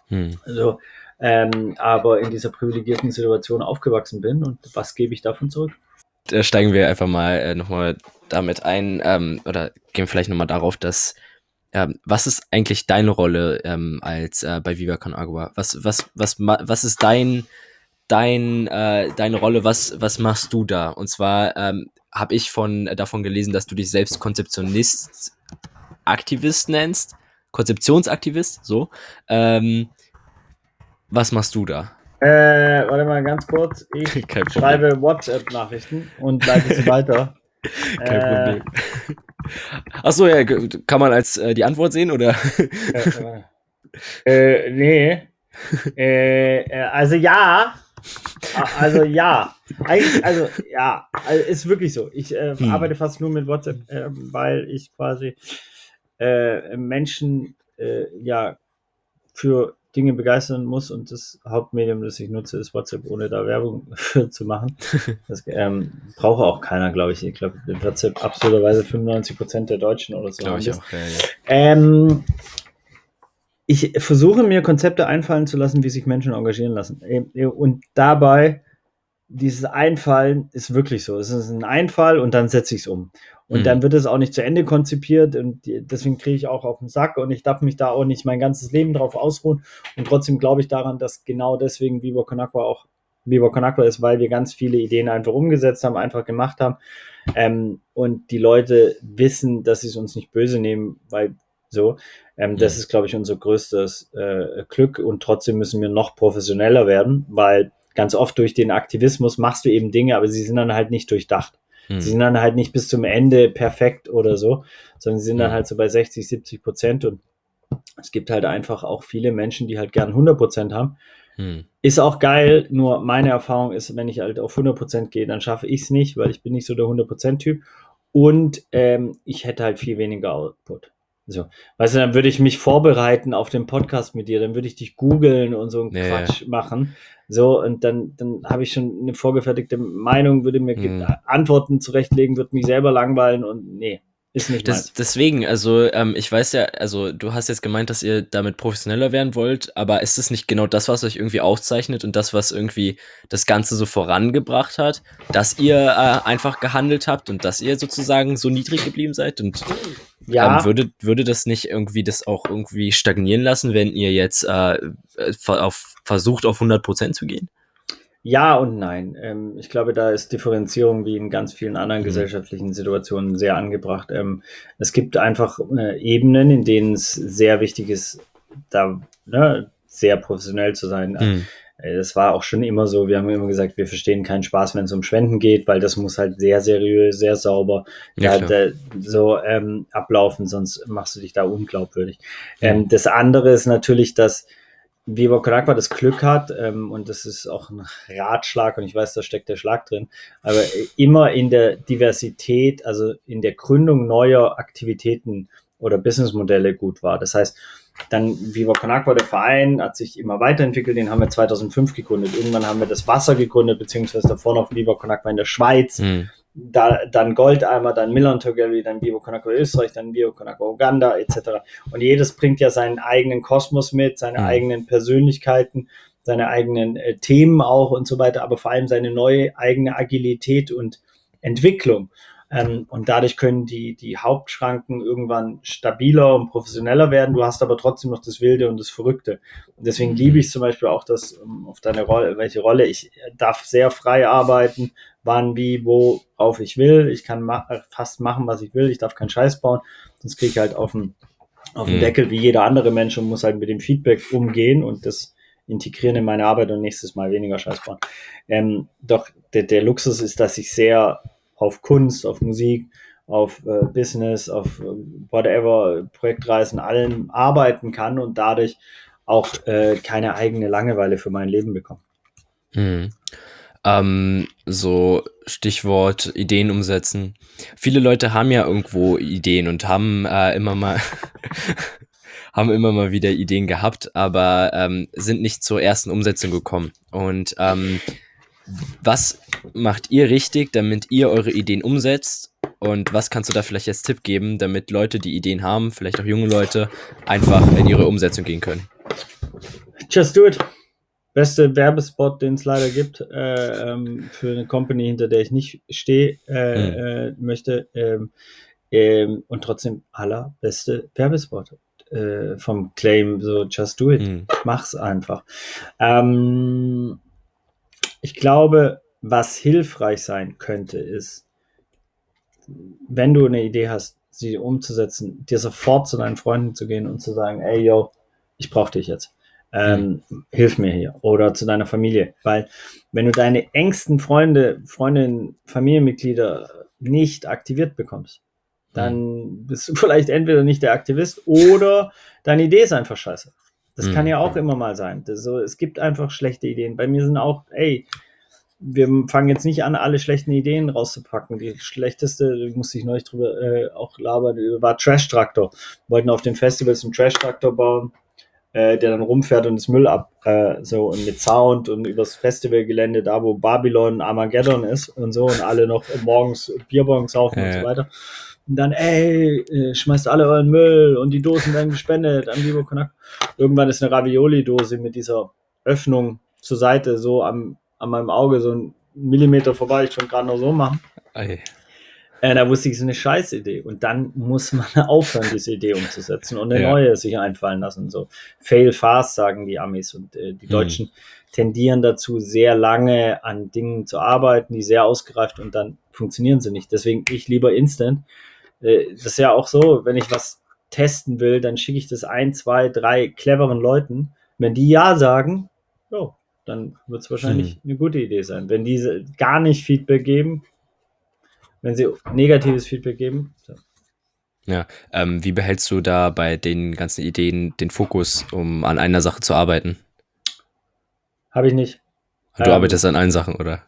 B: hm. also, ähm, aber in dieser privilegierten Situation aufgewachsen bin und was gebe ich davon zurück?
A: Da steigen wir einfach mal äh, nochmal damit ein ähm, oder gehen vielleicht nochmal darauf, dass ähm, was ist eigentlich deine Rolle ähm, als äh, bei Viva Con Agua? Was, was, was, was ist dein, dein, äh, deine Rolle? Was, was machst du da? Und zwar ähm, habe ich von, äh, davon gelesen, dass du dich selbst Konzeptionist, Aktivist nennst. Konzeptionsaktivist, so. Ähm, was machst du da?
B: Äh, warte mal ganz kurz. Ich schreibe WhatsApp-Nachrichten und leite sie weiter.
A: Kein äh, Problem. Achso, ja, kann man als äh, die Antwort sehen, oder?
B: äh, nee. Äh, äh, also ja, also ja, eigentlich, also ja, also ist wirklich so. Ich äh, hm. arbeite fast nur mit WhatsApp, äh, weil ich quasi äh, Menschen äh, ja für Dinge begeistern muss und das Hauptmedium, das ich nutze, ist WhatsApp, ohne da Werbung zu machen. Das ähm, brauche auch keiner, glaube ich. Ich glaube, WhatsApp absoluterweise 95 Prozent der Deutschen oder so. Glaube ich auch, ja, ja. Ähm, ich versuche mir Konzepte einfallen zu lassen, wie sich Menschen engagieren lassen. Und dabei, dieses Einfallen ist wirklich so. Es ist ein Einfall und dann setze ich es um. Und mhm. dann wird es auch nicht zu Ende konzipiert und deswegen kriege ich auch auf den Sack und ich darf mich da auch nicht mein ganzes Leben drauf ausruhen. Und trotzdem glaube ich daran, dass genau deswegen Viva Conakwa auch Viva Conakwa ist, weil wir ganz viele Ideen einfach umgesetzt haben, einfach gemacht haben. Ähm, und die Leute wissen, dass sie es uns nicht böse nehmen, weil so. Ähm, mhm. Das ist, glaube ich, unser größtes äh, Glück und trotzdem müssen wir noch professioneller werden, weil ganz oft durch den Aktivismus machst du eben Dinge, aber sie sind dann halt nicht durchdacht. Mhm. Sie sind dann halt nicht bis zum Ende perfekt oder so, sondern sie sind dann halt so bei 60, 70 Prozent und es gibt halt einfach auch viele Menschen, die halt gern 100 Prozent haben. Mhm. Ist auch geil, nur meine Erfahrung ist, wenn ich halt auf 100 Prozent gehe, dann schaffe ich es nicht, weil ich bin nicht so der 100 Prozent Typ und ähm, ich hätte halt viel weniger Output. So, weißt du, dann würde ich mich vorbereiten auf den Podcast mit dir, dann würde ich dich googeln und so einen nee. Quatsch machen. So, und dann, dann habe ich schon eine vorgefertigte Meinung, würde mir hm. Antworten zurechtlegen, würde mich selber langweilen und nee, ist nicht
A: das, Deswegen, also ähm, ich weiß ja, also du hast jetzt gemeint, dass ihr damit professioneller werden wollt, aber ist es nicht genau das, was euch irgendwie auszeichnet und das, was irgendwie das Ganze so vorangebracht hat, dass ihr äh, einfach gehandelt habt und dass ihr sozusagen so niedrig geblieben seid und ja. Ähm, würde, würde das nicht irgendwie das auch irgendwie stagnieren lassen, wenn ihr jetzt äh, auf, versucht, auf 100% zu gehen?
B: Ja und nein. Ähm, ich glaube, da ist Differenzierung wie in ganz vielen anderen mhm. gesellschaftlichen Situationen sehr angebracht. Ähm, es gibt einfach äh, Ebenen, in denen es sehr wichtig ist, da ne, sehr professionell zu sein. Mhm. Äh, das war auch schon immer so. Wir haben immer gesagt, wir verstehen keinen Spaß, wenn es um Spenden geht, weil das muss halt sehr seriös, sehr sauber ja, da, so ähm, ablaufen, sonst machst du dich da unglaubwürdig. Ähm, das andere ist natürlich, dass Weber Konakwa das Glück hat, ähm, und das ist auch ein Ratschlag, und ich weiß, da steckt der Schlag drin, aber immer in der Diversität, also in der Gründung neuer Aktivitäten oder Businessmodelle gut war. Das heißt, dann Viva Con Agua, der Verein, hat sich immer weiterentwickelt. Den haben wir 2005 gegründet. Irgendwann haben wir das Wasser gegründet, beziehungsweise davor noch Viva Con Agua in der Schweiz. Mhm. Da, dann Goldeimer, dann Milan Togelli, dann Con Agua Österreich, dann Con Agua Uganda etc. Und jedes bringt ja seinen eigenen Kosmos mit, seine mhm. eigenen Persönlichkeiten, seine eigenen äh, Themen auch und so weiter, aber vor allem seine neue eigene Agilität und Entwicklung. Ähm, und dadurch können die, die Hauptschranken irgendwann stabiler und professioneller werden. Du hast aber trotzdem noch das Wilde und das Verrückte. Und deswegen liebe mhm. ich zum Beispiel auch das um, ähm, auf deine Rolle, welche Rolle. Ich darf sehr frei arbeiten, wann, wie, worauf ich will. Ich kann ma fast machen, was ich will. Ich darf keinen Scheiß bauen. Sonst kriege ich halt auf den, auf den mhm. Deckel wie jeder andere Mensch und muss halt mit dem Feedback umgehen und das integrieren in meine Arbeit und nächstes Mal weniger Scheiß bauen. Ähm, doch der, der Luxus ist, dass ich sehr auf Kunst, auf Musik, auf äh, Business, auf äh, whatever, Projektreisen, allem arbeiten kann und dadurch auch äh, keine eigene Langeweile für mein Leben bekomme.
A: Hm. Ähm, so Stichwort Ideen umsetzen. Viele Leute haben ja irgendwo Ideen und haben äh, immer mal haben immer mal wieder Ideen gehabt, aber ähm, sind nicht zur ersten Umsetzung gekommen. Und ähm, was macht ihr richtig, damit ihr eure Ideen umsetzt? Und was kannst du da vielleicht als Tipp geben, damit Leute, die Ideen haben, vielleicht auch junge Leute, einfach in ihre Umsetzung gehen können?
B: Just do it. Beste Werbespot, den es leider gibt, äh, ähm, für eine Company, hinter der ich nicht stehe, äh, hm. äh, möchte. Ähm, ähm, und trotzdem allerbeste Werbespot äh, vom Claim, so just do it, mhm. mach's einfach. Ähm, ich glaube, was hilfreich sein könnte, ist, wenn du eine Idee hast, sie umzusetzen, dir sofort zu deinen Freunden zu gehen und zu sagen, ey, yo, ich brauche dich jetzt. Ähm, mhm. Hilf mir hier. Oder zu deiner Familie. Weil wenn du deine engsten Freunde, Freundinnen, Familienmitglieder nicht aktiviert bekommst, dann bist du vielleicht entweder nicht der Aktivist oder deine Idee ist einfach scheiße. Das mhm. kann ja auch immer mal sein. So, es gibt einfach schlechte Ideen. Bei mir sind auch, ey, wir fangen jetzt nicht an, alle schlechten Ideen rauszupacken. Die schlechteste, musste ich neulich drüber äh, auch labern, war Trash Traktor. Wir wollten auf den Festivals einen Trash Traktor bauen, äh, der dann rumfährt und das Müll ab, äh, so und mit Sound und übers Festivalgelände, da wo Babylon Armageddon ist und so und alle noch morgens Bierbons saufen und so weiter. Und dann, ey, äh, schmeißt alle euren Müll und die Dosen werden gespendet an Vivo Konak. Irgendwann ist eine Ravioli-Dose mit dieser Öffnung zur Seite so am, an meinem Auge so ein Millimeter vorbei, ich schon gerade noch so machen. Ey. Äh, da wusste ich, es ist eine Scheißidee. Und dann muss man aufhören, diese Idee umzusetzen und eine ja. neue sich einfallen lassen. So fail fast, sagen die Amis. Und äh, die mhm. Deutschen tendieren dazu, sehr lange an Dingen zu arbeiten, die sehr ausgereift und dann funktionieren sie nicht. Deswegen ich lieber instant das ist ja auch so, wenn ich was testen will, dann schicke ich das ein, zwei, drei cleveren Leuten. Wenn die ja sagen, jo, dann wird es wahrscheinlich hm. eine gute Idee sein. Wenn diese gar nicht Feedback geben, wenn sie negatives Feedback geben. So.
A: Ja, ähm, wie behältst du da bei den ganzen Ideen den Fokus, um an einer Sache zu arbeiten?
B: Habe ich nicht.
A: Du ähm, arbeitest an allen Sachen, oder?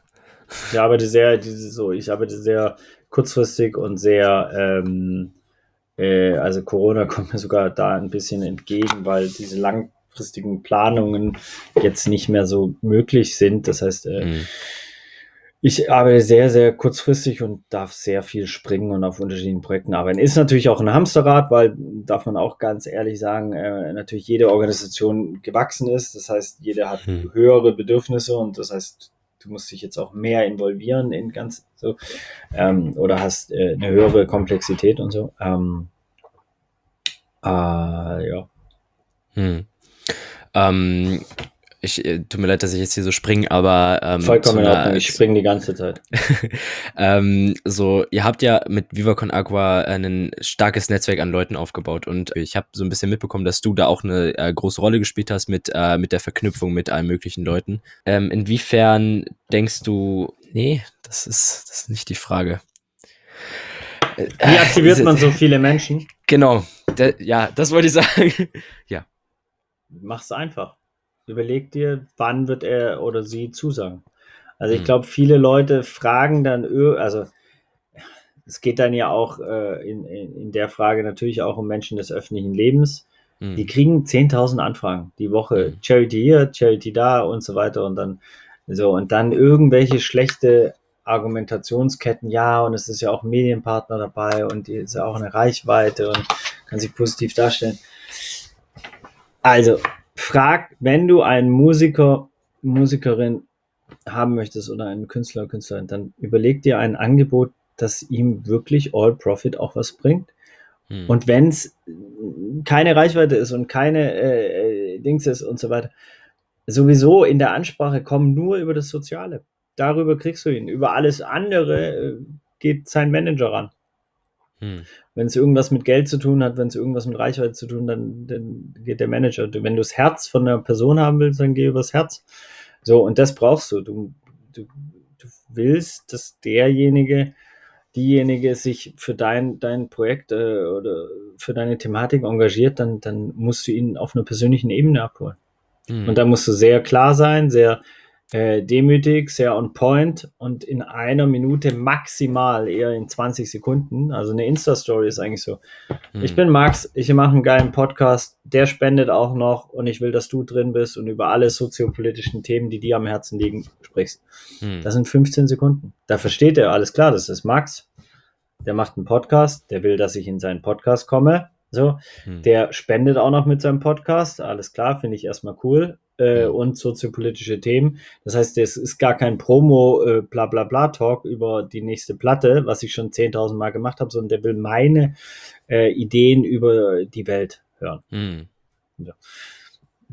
B: Ich arbeite sehr, so, ich arbeite sehr kurzfristig und sehr, ähm, äh, also Corona kommt mir sogar da ein bisschen entgegen, weil diese langfristigen Planungen jetzt nicht mehr so möglich sind. Das heißt, äh, mhm. ich arbeite sehr, sehr kurzfristig und darf sehr viel springen und auf unterschiedlichen Projekten arbeiten. Ist natürlich auch ein Hamsterrad, weil, darf man auch ganz ehrlich sagen, äh, natürlich jede Organisation gewachsen ist. Das heißt, jeder hat mhm. höhere Bedürfnisse und das heißt, du musst dich jetzt auch mehr involvieren in ganz so ähm, oder hast äh, eine höhere Komplexität und so. Ähm, äh, ja.
A: Hm. Ähm, ich äh, tut mir leid, dass ich jetzt hier so springe, aber
B: ähm, vollkommen in Ordnung. Ich springe die ganze Zeit.
A: ähm, so, ihr habt ja mit Viva Con Agua ein starkes Netzwerk an Leuten aufgebaut und ich habe so ein bisschen mitbekommen, dass du da auch eine äh, große Rolle gespielt hast mit äh, mit der Verknüpfung mit allen möglichen Leuten. Ähm, inwiefern denkst du? Nee, das ist das ist nicht die Frage.
B: Wie aktiviert man so viele Menschen?
A: Genau, ja, das wollte ich sagen. ja.
B: Mach's einfach. Überleg dir, wann wird er oder sie zusagen. Also ich mhm. glaube, viele Leute fragen dann, also es geht dann ja auch äh, in, in, der Frage natürlich auch um Menschen des öffentlichen Lebens. Mhm. Die kriegen 10.000 Anfragen die Woche. Mhm. Charity hier, Charity da und so weiter und dann so und dann irgendwelche schlechte Argumentationsketten, ja, und es ist ja auch ein Medienpartner dabei und die ist ja auch eine Reichweite und kann sich positiv darstellen. Also, frag, wenn du einen Musiker, Musikerin haben möchtest oder einen Künstler, Künstlerin, dann überleg dir ein Angebot, das ihm wirklich All Profit auch was bringt.
A: Hm.
B: Und wenn es keine Reichweite ist und keine äh, äh, Dings ist und so weiter, sowieso in der Ansprache kommen nur über das Soziale. Darüber kriegst du ihn. Über alles andere äh, geht sein Manager ran.
A: Hm.
B: Wenn es irgendwas mit Geld zu tun hat, wenn es irgendwas mit Reichweite zu tun, dann, dann geht der Manager. Wenn du das Herz von einer Person haben willst, dann geh übers Herz. So, und das brauchst du. Du, du, du willst, dass derjenige, diejenige sich für dein, dein Projekt äh, oder für deine Thematik engagiert, dann, dann musst du ihn auf einer persönlichen Ebene abholen.
A: Hm.
B: Und da musst du sehr klar sein, sehr äh, demütig, sehr on point und in einer Minute maximal eher in 20 Sekunden. Also eine Insta-Story ist eigentlich so.
A: Hm.
B: Ich bin Max, ich mache einen geilen Podcast, der spendet auch noch und ich will, dass du drin bist und über alle soziopolitischen Themen, die dir am Herzen liegen, sprichst.
A: Hm.
B: Das sind 15 Sekunden. Da versteht er alles klar, das ist Max. Der macht einen Podcast, der will, dass ich in seinen Podcast komme. So,
A: Hm.
B: der spendet auch noch mit seinem Podcast, alles klar, finde ich erstmal cool. Äh,
A: Mhm.
B: Und soziopolitische Themen. Das heißt, es ist gar kein Promo, äh, bla bla bla Talk über die nächste Platte, was ich schon 10.000 Mal gemacht habe, sondern der will meine äh, Ideen über die Welt hören.
A: Hm.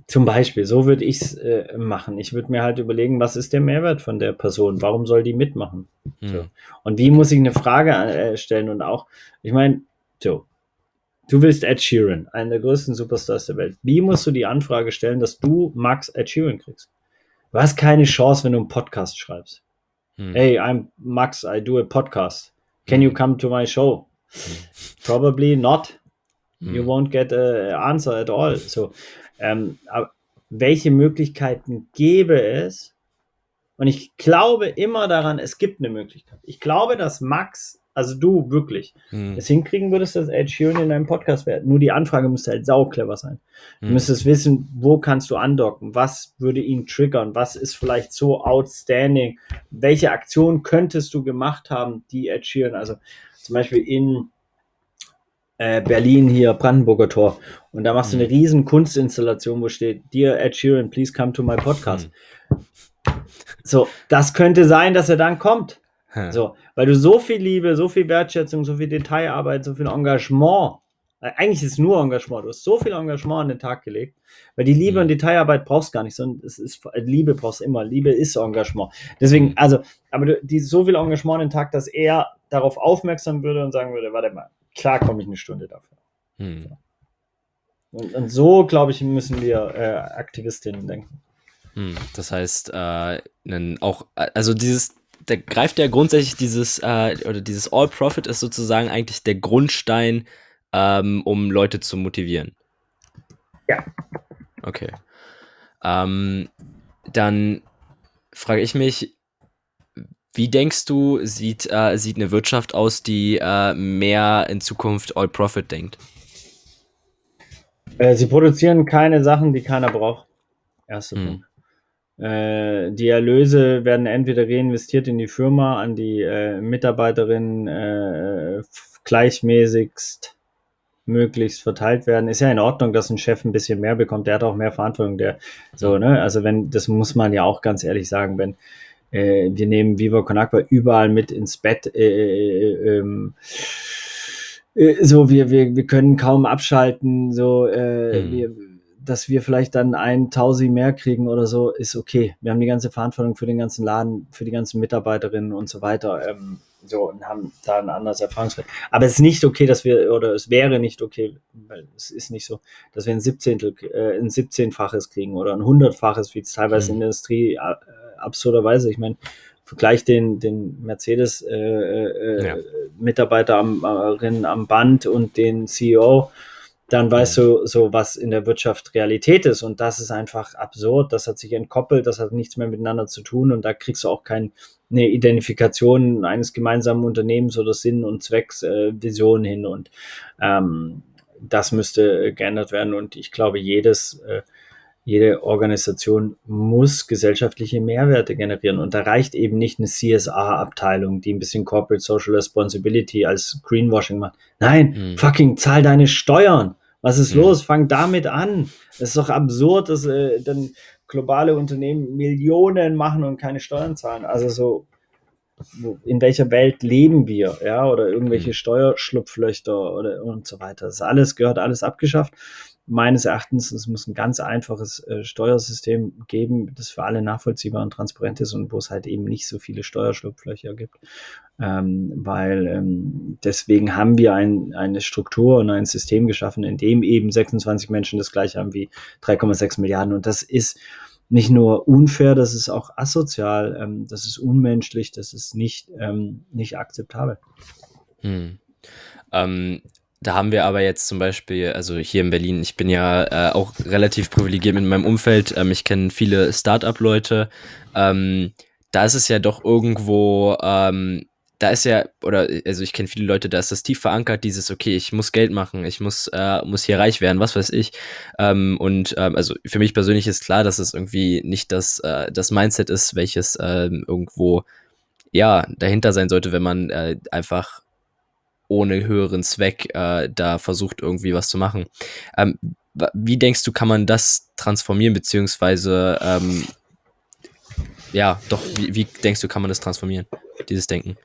B: Zum Beispiel, so würde ich es äh, machen. Ich würde mir halt überlegen, was ist der Mehrwert von der Person? Warum soll die mitmachen?
A: Hm.
B: So. Und wie muss ich eine Frage äh, stellen? Und auch, ich meine, so, du willst Ed Sheeran, einen der größten Superstars der Welt. Wie musst du die Anfrage stellen, dass du Max Ed Sheeran kriegst? Du hast keine Chance, wenn du einen Podcast schreibst.
A: Hm.
B: Hey, I'm Max, I do a podcast. Can you come to my show? Probably not. You
A: Hm.
B: won't get a answer at all. So, ähm, welche Möglichkeiten gäbe es? Und ich glaube immer daran, es gibt eine Möglichkeit. Ich glaube, dass Max, also du wirklich,
A: Hm.
B: es hinkriegen würdest, dass Ed Sheeran in deinem Podcast wäre. Nur die Anfrage müsste halt sauclever sein. Du
A: Hm.
B: müsstest wissen, wo kannst du andocken? Was würde ihn triggern? Was ist vielleicht so outstanding? Welche Aktion könntest du gemacht haben, die Ed Sheeran, also zum Beispiel in äh, Berlin hier, Brandenburger Tor. Und da machst du eine riesen Kunstinstallation, wo steht, Dear Ed Sheeran, please come to my podcast. So, das könnte sein, dass er dann kommt.
A: Hm.
B: So, weil du so viel Liebe, so viel Wertschätzung, so viel Detailarbeit, so viel Engagement, äh, eigentlich ist es nur Engagement, du hast so viel Engagement an den Tag gelegt, weil die Liebe
A: Mhm.
B: und Detailarbeit brauchst gar nicht, sondern es ist, Liebe brauchst immer, Liebe ist Engagement. Deswegen,
A: Mhm.
B: also, aber du, die, so viel Engagement an den Tag, dass er darauf aufmerksam würde und sagen würde, warte mal, klar komme ich eine Stunde dafür.
A: Hm.
B: Und, und so, glaube ich, müssen wir äh, Aktivistinnen denken.
A: Hm. Das heißt, äh, auch, also dieses, der greift ja grundsätzlich dieses, äh, oder dieses All-Profit ist sozusagen eigentlich der Grundstein, ähm, um Leute zu motivieren.
B: Ja.
A: Okay. Ähm, dann frage ich mich, wie denkst du, sieht, äh, sieht eine Wirtschaft aus, die äh, mehr in Zukunft All-Profit denkt?
B: Äh, sie produzieren keine Sachen, die keiner braucht. Erster
A: Hm.
B: Punkt. Äh, die Erlöse werden entweder reinvestiert in die Firma, an die äh, Mitarbeiterinnen äh, gleichmäßigst möglichst verteilt werden. Ist ja in Ordnung, dass ein Chef ein bisschen mehr bekommt. Der hat auch mehr Verantwortung. Der so ne, also wenn das muss man ja auch ganz ehrlich sagen, wenn äh, wir nehmen Viva Con überall mit ins Bett. Äh, äh, ähm, äh, so, wir, wir, wir können kaum abschalten, so, äh,
A: Hm.
B: wir, dass wir vielleicht dann ein Tausi mehr kriegen oder so, ist okay. Wir haben die ganze Verantwortung für den ganzen Laden, für die ganzen Mitarbeiterinnen und so weiter. Ähm, so und haben da ein anderes Erfahrungswert. Aber es ist nicht okay, dass wir, oder es wäre nicht okay, weil es ist nicht so, dass wir ein Siebzehntel, äh, ein 17-faches kriegen oder ein Hundertfaches, wie es teilweise
A: Hm.
B: in der Industrie äh, absurderweise. Ich meine, vergleich den, den Mercedes äh, äh,
A: Ja.
B: Mitarbeiter am, äh, am Band und den CEO, dann weißt du so, was in der Wirtschaft Realität ist. Und das ist einfach absurd. Das hat sich entkoppelt, das hat nichts mehr miteinander zu tun. Und da kriegst du auch keine Identifikation eines gemeinsamen Unternehmens oder Sinn und Zwecks, äh, Vision hin. Und ähm, das müsste geändert werden. Und ich glaube, jedes, äh, jede Organisation muss gesellschaftliche Mehrwerte generieren. Und da reicht eben nicht eine CSA-Abteilung, die ein bisschen Corporate Social Responsibility als Greenwashing macht. Nein,
A: Mhm.
B: fucking zahl deine Steuern. Was ist
A: Mhm.
B: los? Fang damit an. Es ist doch absurd, dass äh, dann globale Unternehmen Millionen machen und keine Steuern zahlen. Also so, in welcher Welt leben wir, ja, oder irgendwelche mhm. Steuerschlupflöcher oder und so weiter. Das alles gehört alles abgeschafft. Meines Erachtens, es muss ein ganz einfaches äh, Steuersystem geben, das für alle nachvollziehbar und transparent ist und wo es halt eben nicht so viele Steuerschlupflöcher gibt. Ähm, weil ähm, deswegen haben wir ein, eine Struktur und ein System geschaffen, in dem eben 26 Menschen das gleiche haben wie 3,6 Milliarden. Und das ist nicht nur unfair, das ist auch asozial, ähm, das ist unmenschlich, das ist nicht, ähm, nicht akzeptabel.
A: Hm. Ähm, da haben wir aber jetzt zum Beispiel, also hier in Berlin, ich bin ja äh, auch relativ privilegiert mit meinem Umfeld. Ähm, ich kenne viele Start-up-Leute. Ähm, da ist es ja doch irgendwo ähm, da ist ja, oder also ich kenne viele Leute, da ist das tief verankert, dieses, okay, ich muss Geld machen, ich muss, äh, muss hier reich werden, was weiß ich. Ähm, und ähm, also für mich persönlich ist klar, dass es irgendwie nicht das, äh, das Mindset ist, welches äh, irgendwo ja dahinter sein sollte, wenn man äh, einfach ohne höheren Zweck äh, da versucht, irgendwie was zu machen. Ähm, wie denkst du, kann man das transformieren, beziehungsweise ähm, ja, doch, wie, wie denkst du, kann man das transformieren, dieses Denken?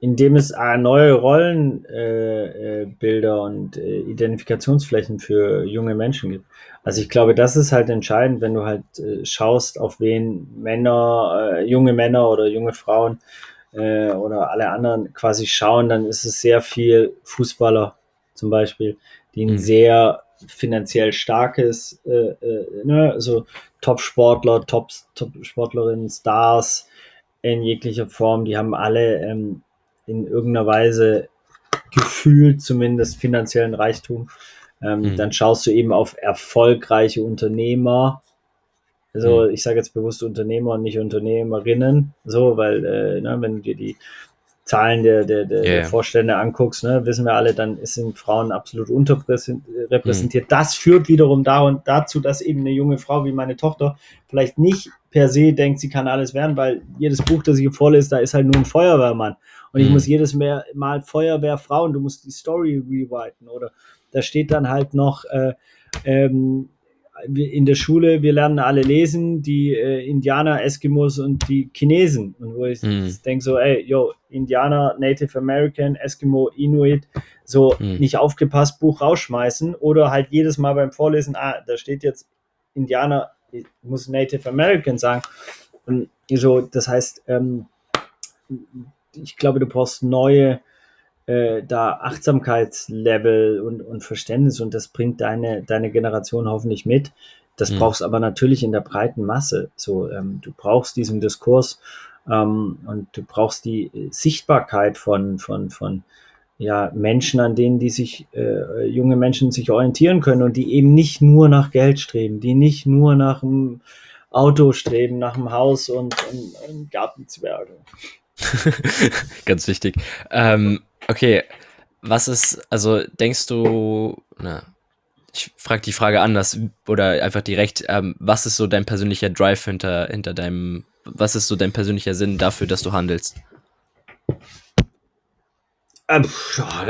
B: indem es äh, neue Rollenbilder äh, äh, und äh, Identifikationsflächen für junge Menschen gibt. Also ich glaube, das ist halt entscheidend, wenn du halt äh, schaust, auf wen Männer, äh, junge Männer oder junge Frauen oder alle anderen quasi schauen, dann ist es sehr viel Fußballer zum Beispiel, die ein mhm. sehr finanziell starkes, ne, also Top-Sportler, Top-Sportlerinnen, Stars in jeglicher Form, die haben alle ähm, in irgendeiner Weise gefühlt zumindest finanziellen Reichtum. Ähm, mhm. Dann schaust du eben auf erfolgreiche Unternehmer. Also mhm. ich sage jetzt bewusst Unternehmer und nicht Unternehmerinnen, so, weil äh, ne, wenn du dir die Zahlen der, der, der, yeah. der Vorstände anguckst, ne, wissen wir alle, dann sind Frauen absolut unterrepräsentiert. Mhm. Das führt wiederum dazu, dass eben eine junge Frau wie meine Tochter vielleicht nicht per se denkt, sie kann alles werden, weil jedes Buch, das ich vorlese, da ist halt nur ein Feuerwehrmann. Und ich mhm. muss jedes Mal Feuerwehrfrauen, du musst die Story rewriten oder da steht dann halt noch äh, ähm, in der Schule, wir lernen alle lesen, die äh, Indianer, Eskimos und die Chinesen. Und wo ich mhm. denke so, ey, yo, Indianer, Native American, Eskimo, Inuit, so mhm. nicht aufgepasst, Buch rausschmeißen oder halt jedes Mal beim Vorlesen, ah, da steht jetzt Indianer, ich muss Native American sagen. Und so, das heißt, ähm, ich glaube, du brauchst neue äh, da Achtsamkeitslevel und, und Verständnis und das bringt deine, deine Generation hoffentlich mit. Das mhm. brauchst aber natürlich in der breiten Masse. So, ähm, du brauchst diesen Diskurs ähm, und du brauchst die Sichtbarkeit von, von, von ja, Menschen, an denen die sich, äh, junge Menschen sich orientieren können und die eben nicht nur nach Geld streben, die nicht nur nach einem Auto streben, nach einem Haus und, und, und Gartenzwerge.
A: Ganz wichtig. Ähm, okay, was ist, also denkst du, na, ich frage die Frage anders oder einfach direkt, ähm, was ist so dein persönlicher Drive hinter, hinter deinem, was ist so dein persönlicher Sinn dafür, dass du handelst?
B: Ähm,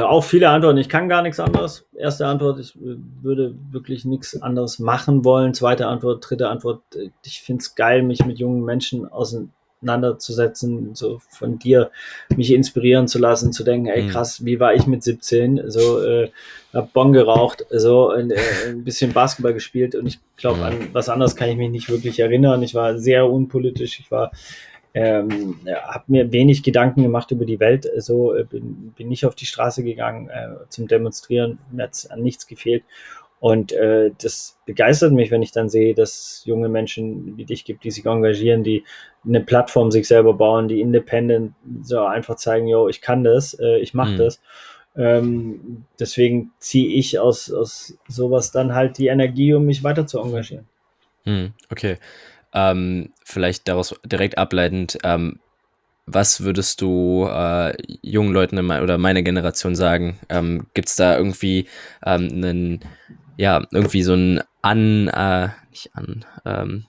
B: auch viele Antworten. Ich kann gar nichts anderes. Erste Antwort, ich würde wirklich nichts anderes machen wollen. Zweite Antwort, dritte Antwort, ich finde es geil, mich mit jungen Menschen auseinander auseinanderzusetzen, so von dir mich inspirieren zu lassen, zu denken, ey mhm. krass, wie war ich mit 17? So, äh, hab Bon geraucht, so äh, ein bisschen Basketball gespielt und ich glaube, an was anderes kann ich mich nicht wirklich erinnern. Ich war sehr unpolitisch, ich war ähm, habe mir wenig Gedanken gemacht über die Welt, so äh, bin, bin nicht auf die Straße gegangen äh, zum Demonstrieren, mir hat an nichts gefehlt und äh, das begeistert mich, wenn ich dann sehe, dass es junge Menschen wie dich gibt, die sich engagieren, die eine Plattform sich selber bauen, die independent so einfach zeigen, yo, ich kann das, äh, ich mache mhm. das. Ähm, deswegen ziehe ich aus, aus sowas dann halt die Energie, um mich weiter zu engagieren.
A: Mhm, okay. Ähm, vielleicht daraus direkt ableitend, ähm, was würdest du äh, jungen Leuten oder meiner Generation sagen? Ähm, Gibt es da irgendwie ähm, einen ja, irgendwie so ein an, äh, nicht an, ähm,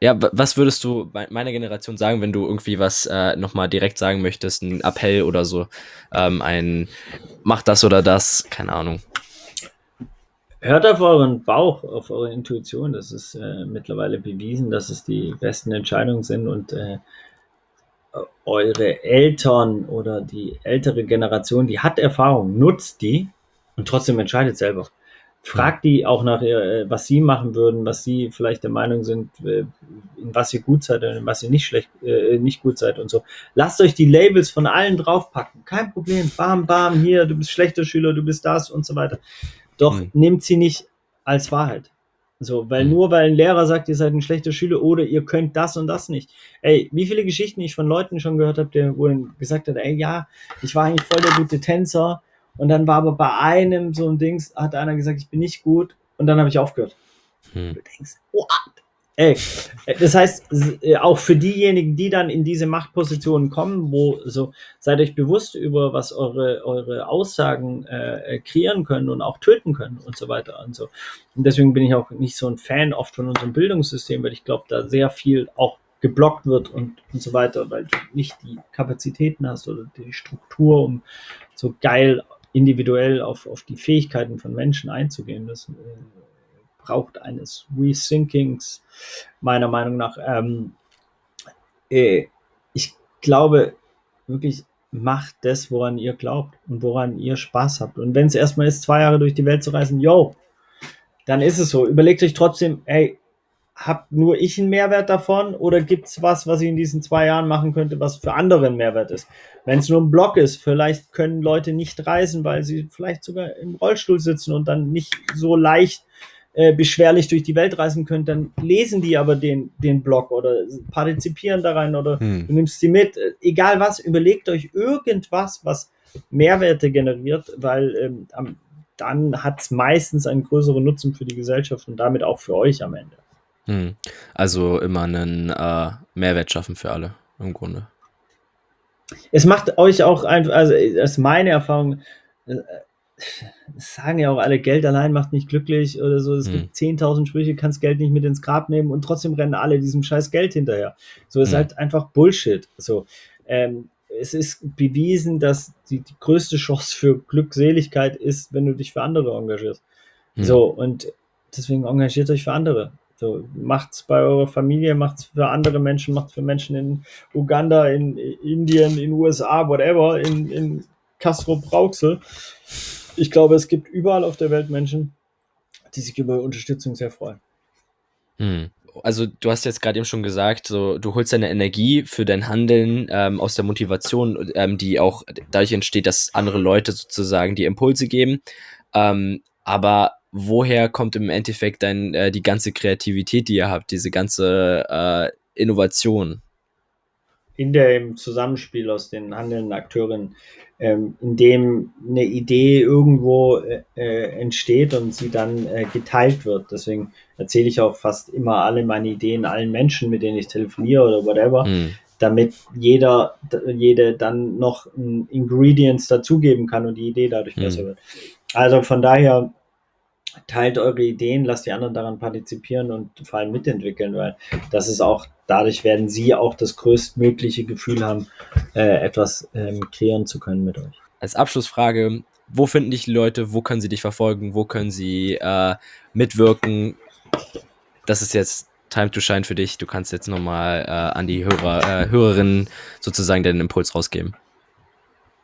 A: ja, was würdest du meiner Generation sagen, wenn du irgendwie was äh, nochmal direkt sagen möchtest, ein Appell oder so, ähm, ein mach das oder das, keine Ahnung.
B: Hört auf euren Bauch, auf eure Intuition. Das ist äh, mittlerweile bewiesen, dass es die besten Entscheidungen sind und äh, eure Eltern oder die ältere Generation, die hat Erfahrung, nutzt die und trotzdem entscheidet selber. Fragt die auch nach, äh, was sie machen würden, was sie vielleicht der Meinung sind, äh, in was ihr gut seid und in was ihr nicht schlecht, äh, nicht gut seid und so. Lasst euch die Labels von allen draufpacken. Kein Problem. Bam, bam, hier, du bist schlechter Schüler, du bist das und so weiter. Doch mhm. nehmt sie nicht als Wahrheit. So, weil mhm. nur weil ein Lehrer sagt, ihr seid ein schlechter Schüler oder ihr könnt das und das nicht. Ey, wie viele Geschichten ich von Leuten schon gehört habe, der wo gesagt hat, ey, ja, ich war eigentlich voll der gute Tänzer, und dann war aber bei einem so ein Dings, hat einer gesagt, ich bin nicht gut. Und dann habe ich aufgehört. Hm. Du denkst, what? Ey, das heißt, auch für diejenigen, die dann in diese Machtpositionen kommen, wo so, seid euch bewusst über, was eure, eure Aussagen äh, kreieren können und auch töten können und so weiter und so. Und deswegen bin ich auch nicht so ein Fan oft von unserem Bildungssystem, weil ich glaube, da sehr viel auch geblockt wird und, und so weiter, weil du nicht die Kapazitäten hast oder die Struktur, um so geil individuell auf, auf die Fähigkeiten von Menschen einzugehen. Das äh, braucht eines Rethinkings, meiner Meinung nach. Ähm, äh, ich glaube wirklich, macht das, woran ihr glaubt und woran ihr Spaß habt. Und wenn es erstmal ist, zwei Jahre durch die Welt zu reisen, yo, dann ist es so. Überlegt euch trotzdem, ey, hab nur ich einen Mehrwert davon oder gibt es was, was ich in diesen zwei Jahren machen könnte, was für andere ein Mehrwert ist? Wenn es nur ein Blog ist, vielleicht können Leute nicht reisen, weil sie vielleicht sogar im Rollstuhl sitzen und dann nicht so leicht äh, beschwerlich durch die Welt reisen können, dann lesen die aber den, den Blog oder partizipieren da rein oder hm. du nimmst sie mit. Egal was, überlegt euch irgendwas, was Mehrwerte generiert, weil ähm, dann hat es meistens einen größeren Nutzen für die Gesellschaft und damit auch für euch am Ende.
A: Hm. Also immer einen äh, Mehrwert schaffen für alle im Grunde.
B: Es macht euch auch einfach, also das ist meine Erfahrung, äh, sagen ja auch alle, Geld allein macht nicht glücklich oder so. Es hm. gibt 10.000 Sprüche, kannst Geld nicht mit ins Grab nehmen und trotzdem rennen alle diesem scheiß Geld hinterher. So ist hm. halt einfach Bullshit. So, ähm, es ist bewiesen, dass die, die, größte Chance für Glückseligkeit ist, wenn du dich für andere engagierst. Hm. So, und deswegen engagiert euch für andere. So, macht's bei eurer Familie, macht's für andere Menschen, macht's für Menschen in Uganda, in Indien, in USA, whatever, in, in Castro Brauxel. Ich glaube, es gibt überall auf der Welt Menschen, die sich über Unterstützung sehr freuen.
A: Hm. Also du hast jetzt gerade eben schon gesagt, so du holst deine Energie für dein Handeln ähm, aus der Motivation, ähm, die auch dadurch entsteht, dass andere Leute sozusagen die Impulse geben. Ähm, aber woher kommt im Endeffekt dann äh, die ganze Kreativität, die ihr habt, diese ganze äh, Innovation?
B: In dem Zusammenspiel aus den handelnden Akteuren, ähm, in dem eine Idee irgendwo äh, äh, entsteht und sie dann äh, geteilt wird. Deswegen erzähle ich auch fast immer alle meine Ideen allen Menschen, mit denen ich telefoniere oder whatever, mhm. damit jeder, jede dann noch Ingredients dazugeben kann und die Idee dadurch mhm. besser wird. Also von daher teilt eure Ideen, lasst die anderen daran partizipieren und vor allem mitentwickeln, weil das ist auch, dadurch werden sie auch das größtmögliche Gefühl haben, äh, etwas ähm, kreieren zu können mit euch.
A: Als Abschlussfrage, wo finden dich die Leute, wo können sie dich verfolgen, wo können sie äh, mitwirken? Das ist jetzt Time to Shine für dich. Du kannst jetzt nochmal äh, an die Hörer, äh, Hörerinnen sozusagen deinen Impuls rausgeben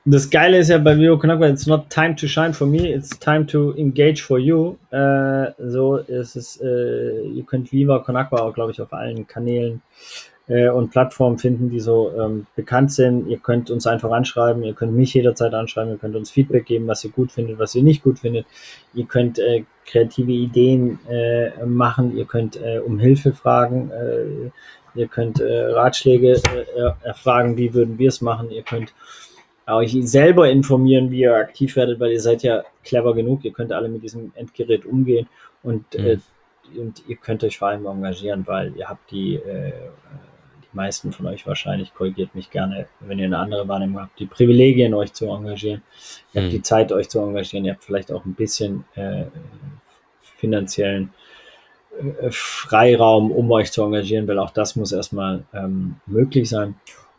B: das Geile ist ja bei Vivo Konakwa, it's not time to shine for me, it's time to engage for you. Äh, so ist es, äh, ihr könnt Viva Konakwa auch, glaube ich, auf allen Kanälen äh, und Plattformen finden, die so ähm, bekannt sind. Ihr könnt uns einfach anschreiben, ihr könnt mich jederzeit anschreiben, ihr könnt uns Feedback geben, was ihr gut findet, was ihr nicht gut findet. Ihr könnt äh, kreative Ideen äh, machen, ihr könnt äh, um Hilfe fragen, äh, ihr könnt äh, Ratschläge äh, erfragen, wie würden wir es machen, ihr könnt euch selber informieren, wie ihr aktiv werdet, weil ihr seid ja clever genug, ihr könnt alle mit diesem Endgerät umgehen und, mhm. äh, und ihr könnt euch vor allem engagieren, weil ihr habt die, äh, die meisten von euch wahrscheinlich, korrigiert mich gerne, wenn ihr eine andere Wahrnehmung habt, die Privilegien, euch zu engagieren. Ihr mhm. habt die Zeit, euch zu engagieren, ihr habt vielleicht auch ein bisschen äh, finanziellen äh, Freiraum, um euch zu engagieren, weil auch das muss erstmal ähm, möglich sein.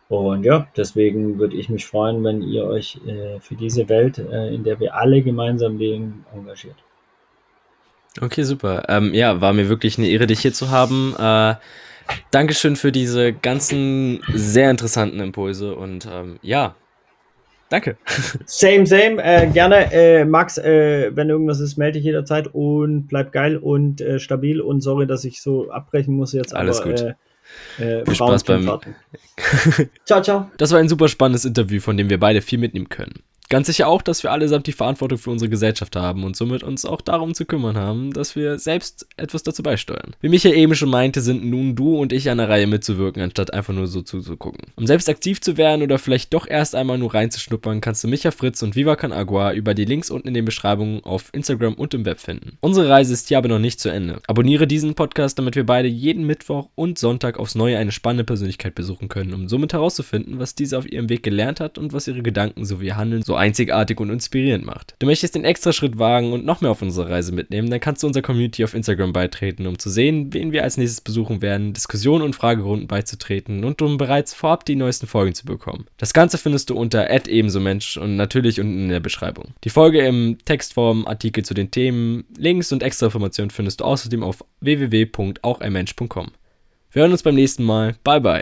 B: Und ja, deswegen würde ich mich freuen, wenn ihr euch äh, für diese Welt, äh, in der wir alle gemeinsam leben, engagiert.
A: Okay, super. Ähm, ja, war mir wirklich eine Ehre, dich hier zu haben. Äh, Dankeschön für diese ganzen sehr interessanten Impulse und ähm, ja, danke.
B: Same, same. Äh, gerne, äh, Max, äh, wenn irgendwas ist, melde dich jederzeit und bleib geil und äh, stabil und sorry, dass ich so abbrechen muss jetzt.
A: Alles
B: aber,
A: gut.
B: Äh,
A: Viel Spaß beim.
B: ciao, ciao.
A: Das war ein super spannendes Interview, von dem wir beide viel mitnehmen können. Ganz sicher auch, dass wir allesamt die Verantwortung für unsere Gesellschaft haben und somit uns auch darum zu kümmern haben, dass wir selbst etwas dazu beisteuern. Wie Michael eben schon meinte, sind nun du und ich an der Reihe mitzuwirken, anstatt einfach nur so zuzugucken. Um selbst aktiv zu werden oder vielleicht doch erst einmal nur reinzuschnuppern, kannst du Micha Fritz und Viva Can Agua über die Links unten in den Beschreibungen auf Instagram und im Web finden. Unsere Reise ist hier aber noch nicht zu Ende. Abonniere diesen Podcast, damit wir beide jeden Mittwoch und Sonntag aufs Neue eine spannende Persönlichkeit besuchen können, um somit herauszufinden, was diese auf ihrem Weg gelernt hat und was ihre Gedanken sowie ihr Handeln so einzigartig und inspirierend macht. Du möchtest den extra Schritt wagen und noch mehr auf unsere Reise mitnehmen, dann kannst du unserer Community auf Instagram beitreten, um zu sehen, wen wir als nächstes besuchen werden, Diskussionen und Fragerunden beizutreten und um bereits vorab die neuesten Folgen zu bekommen. Das Ganze findest du unter ebensomensch und natürlich unten in der Beschreibung. Die Folge im Textform, Artikel zu den Themen, Links und extra Informationen findest du außerdem auf www.aucheinmensch.com. Wir hören uns beim nächsten Mal. Bye bye.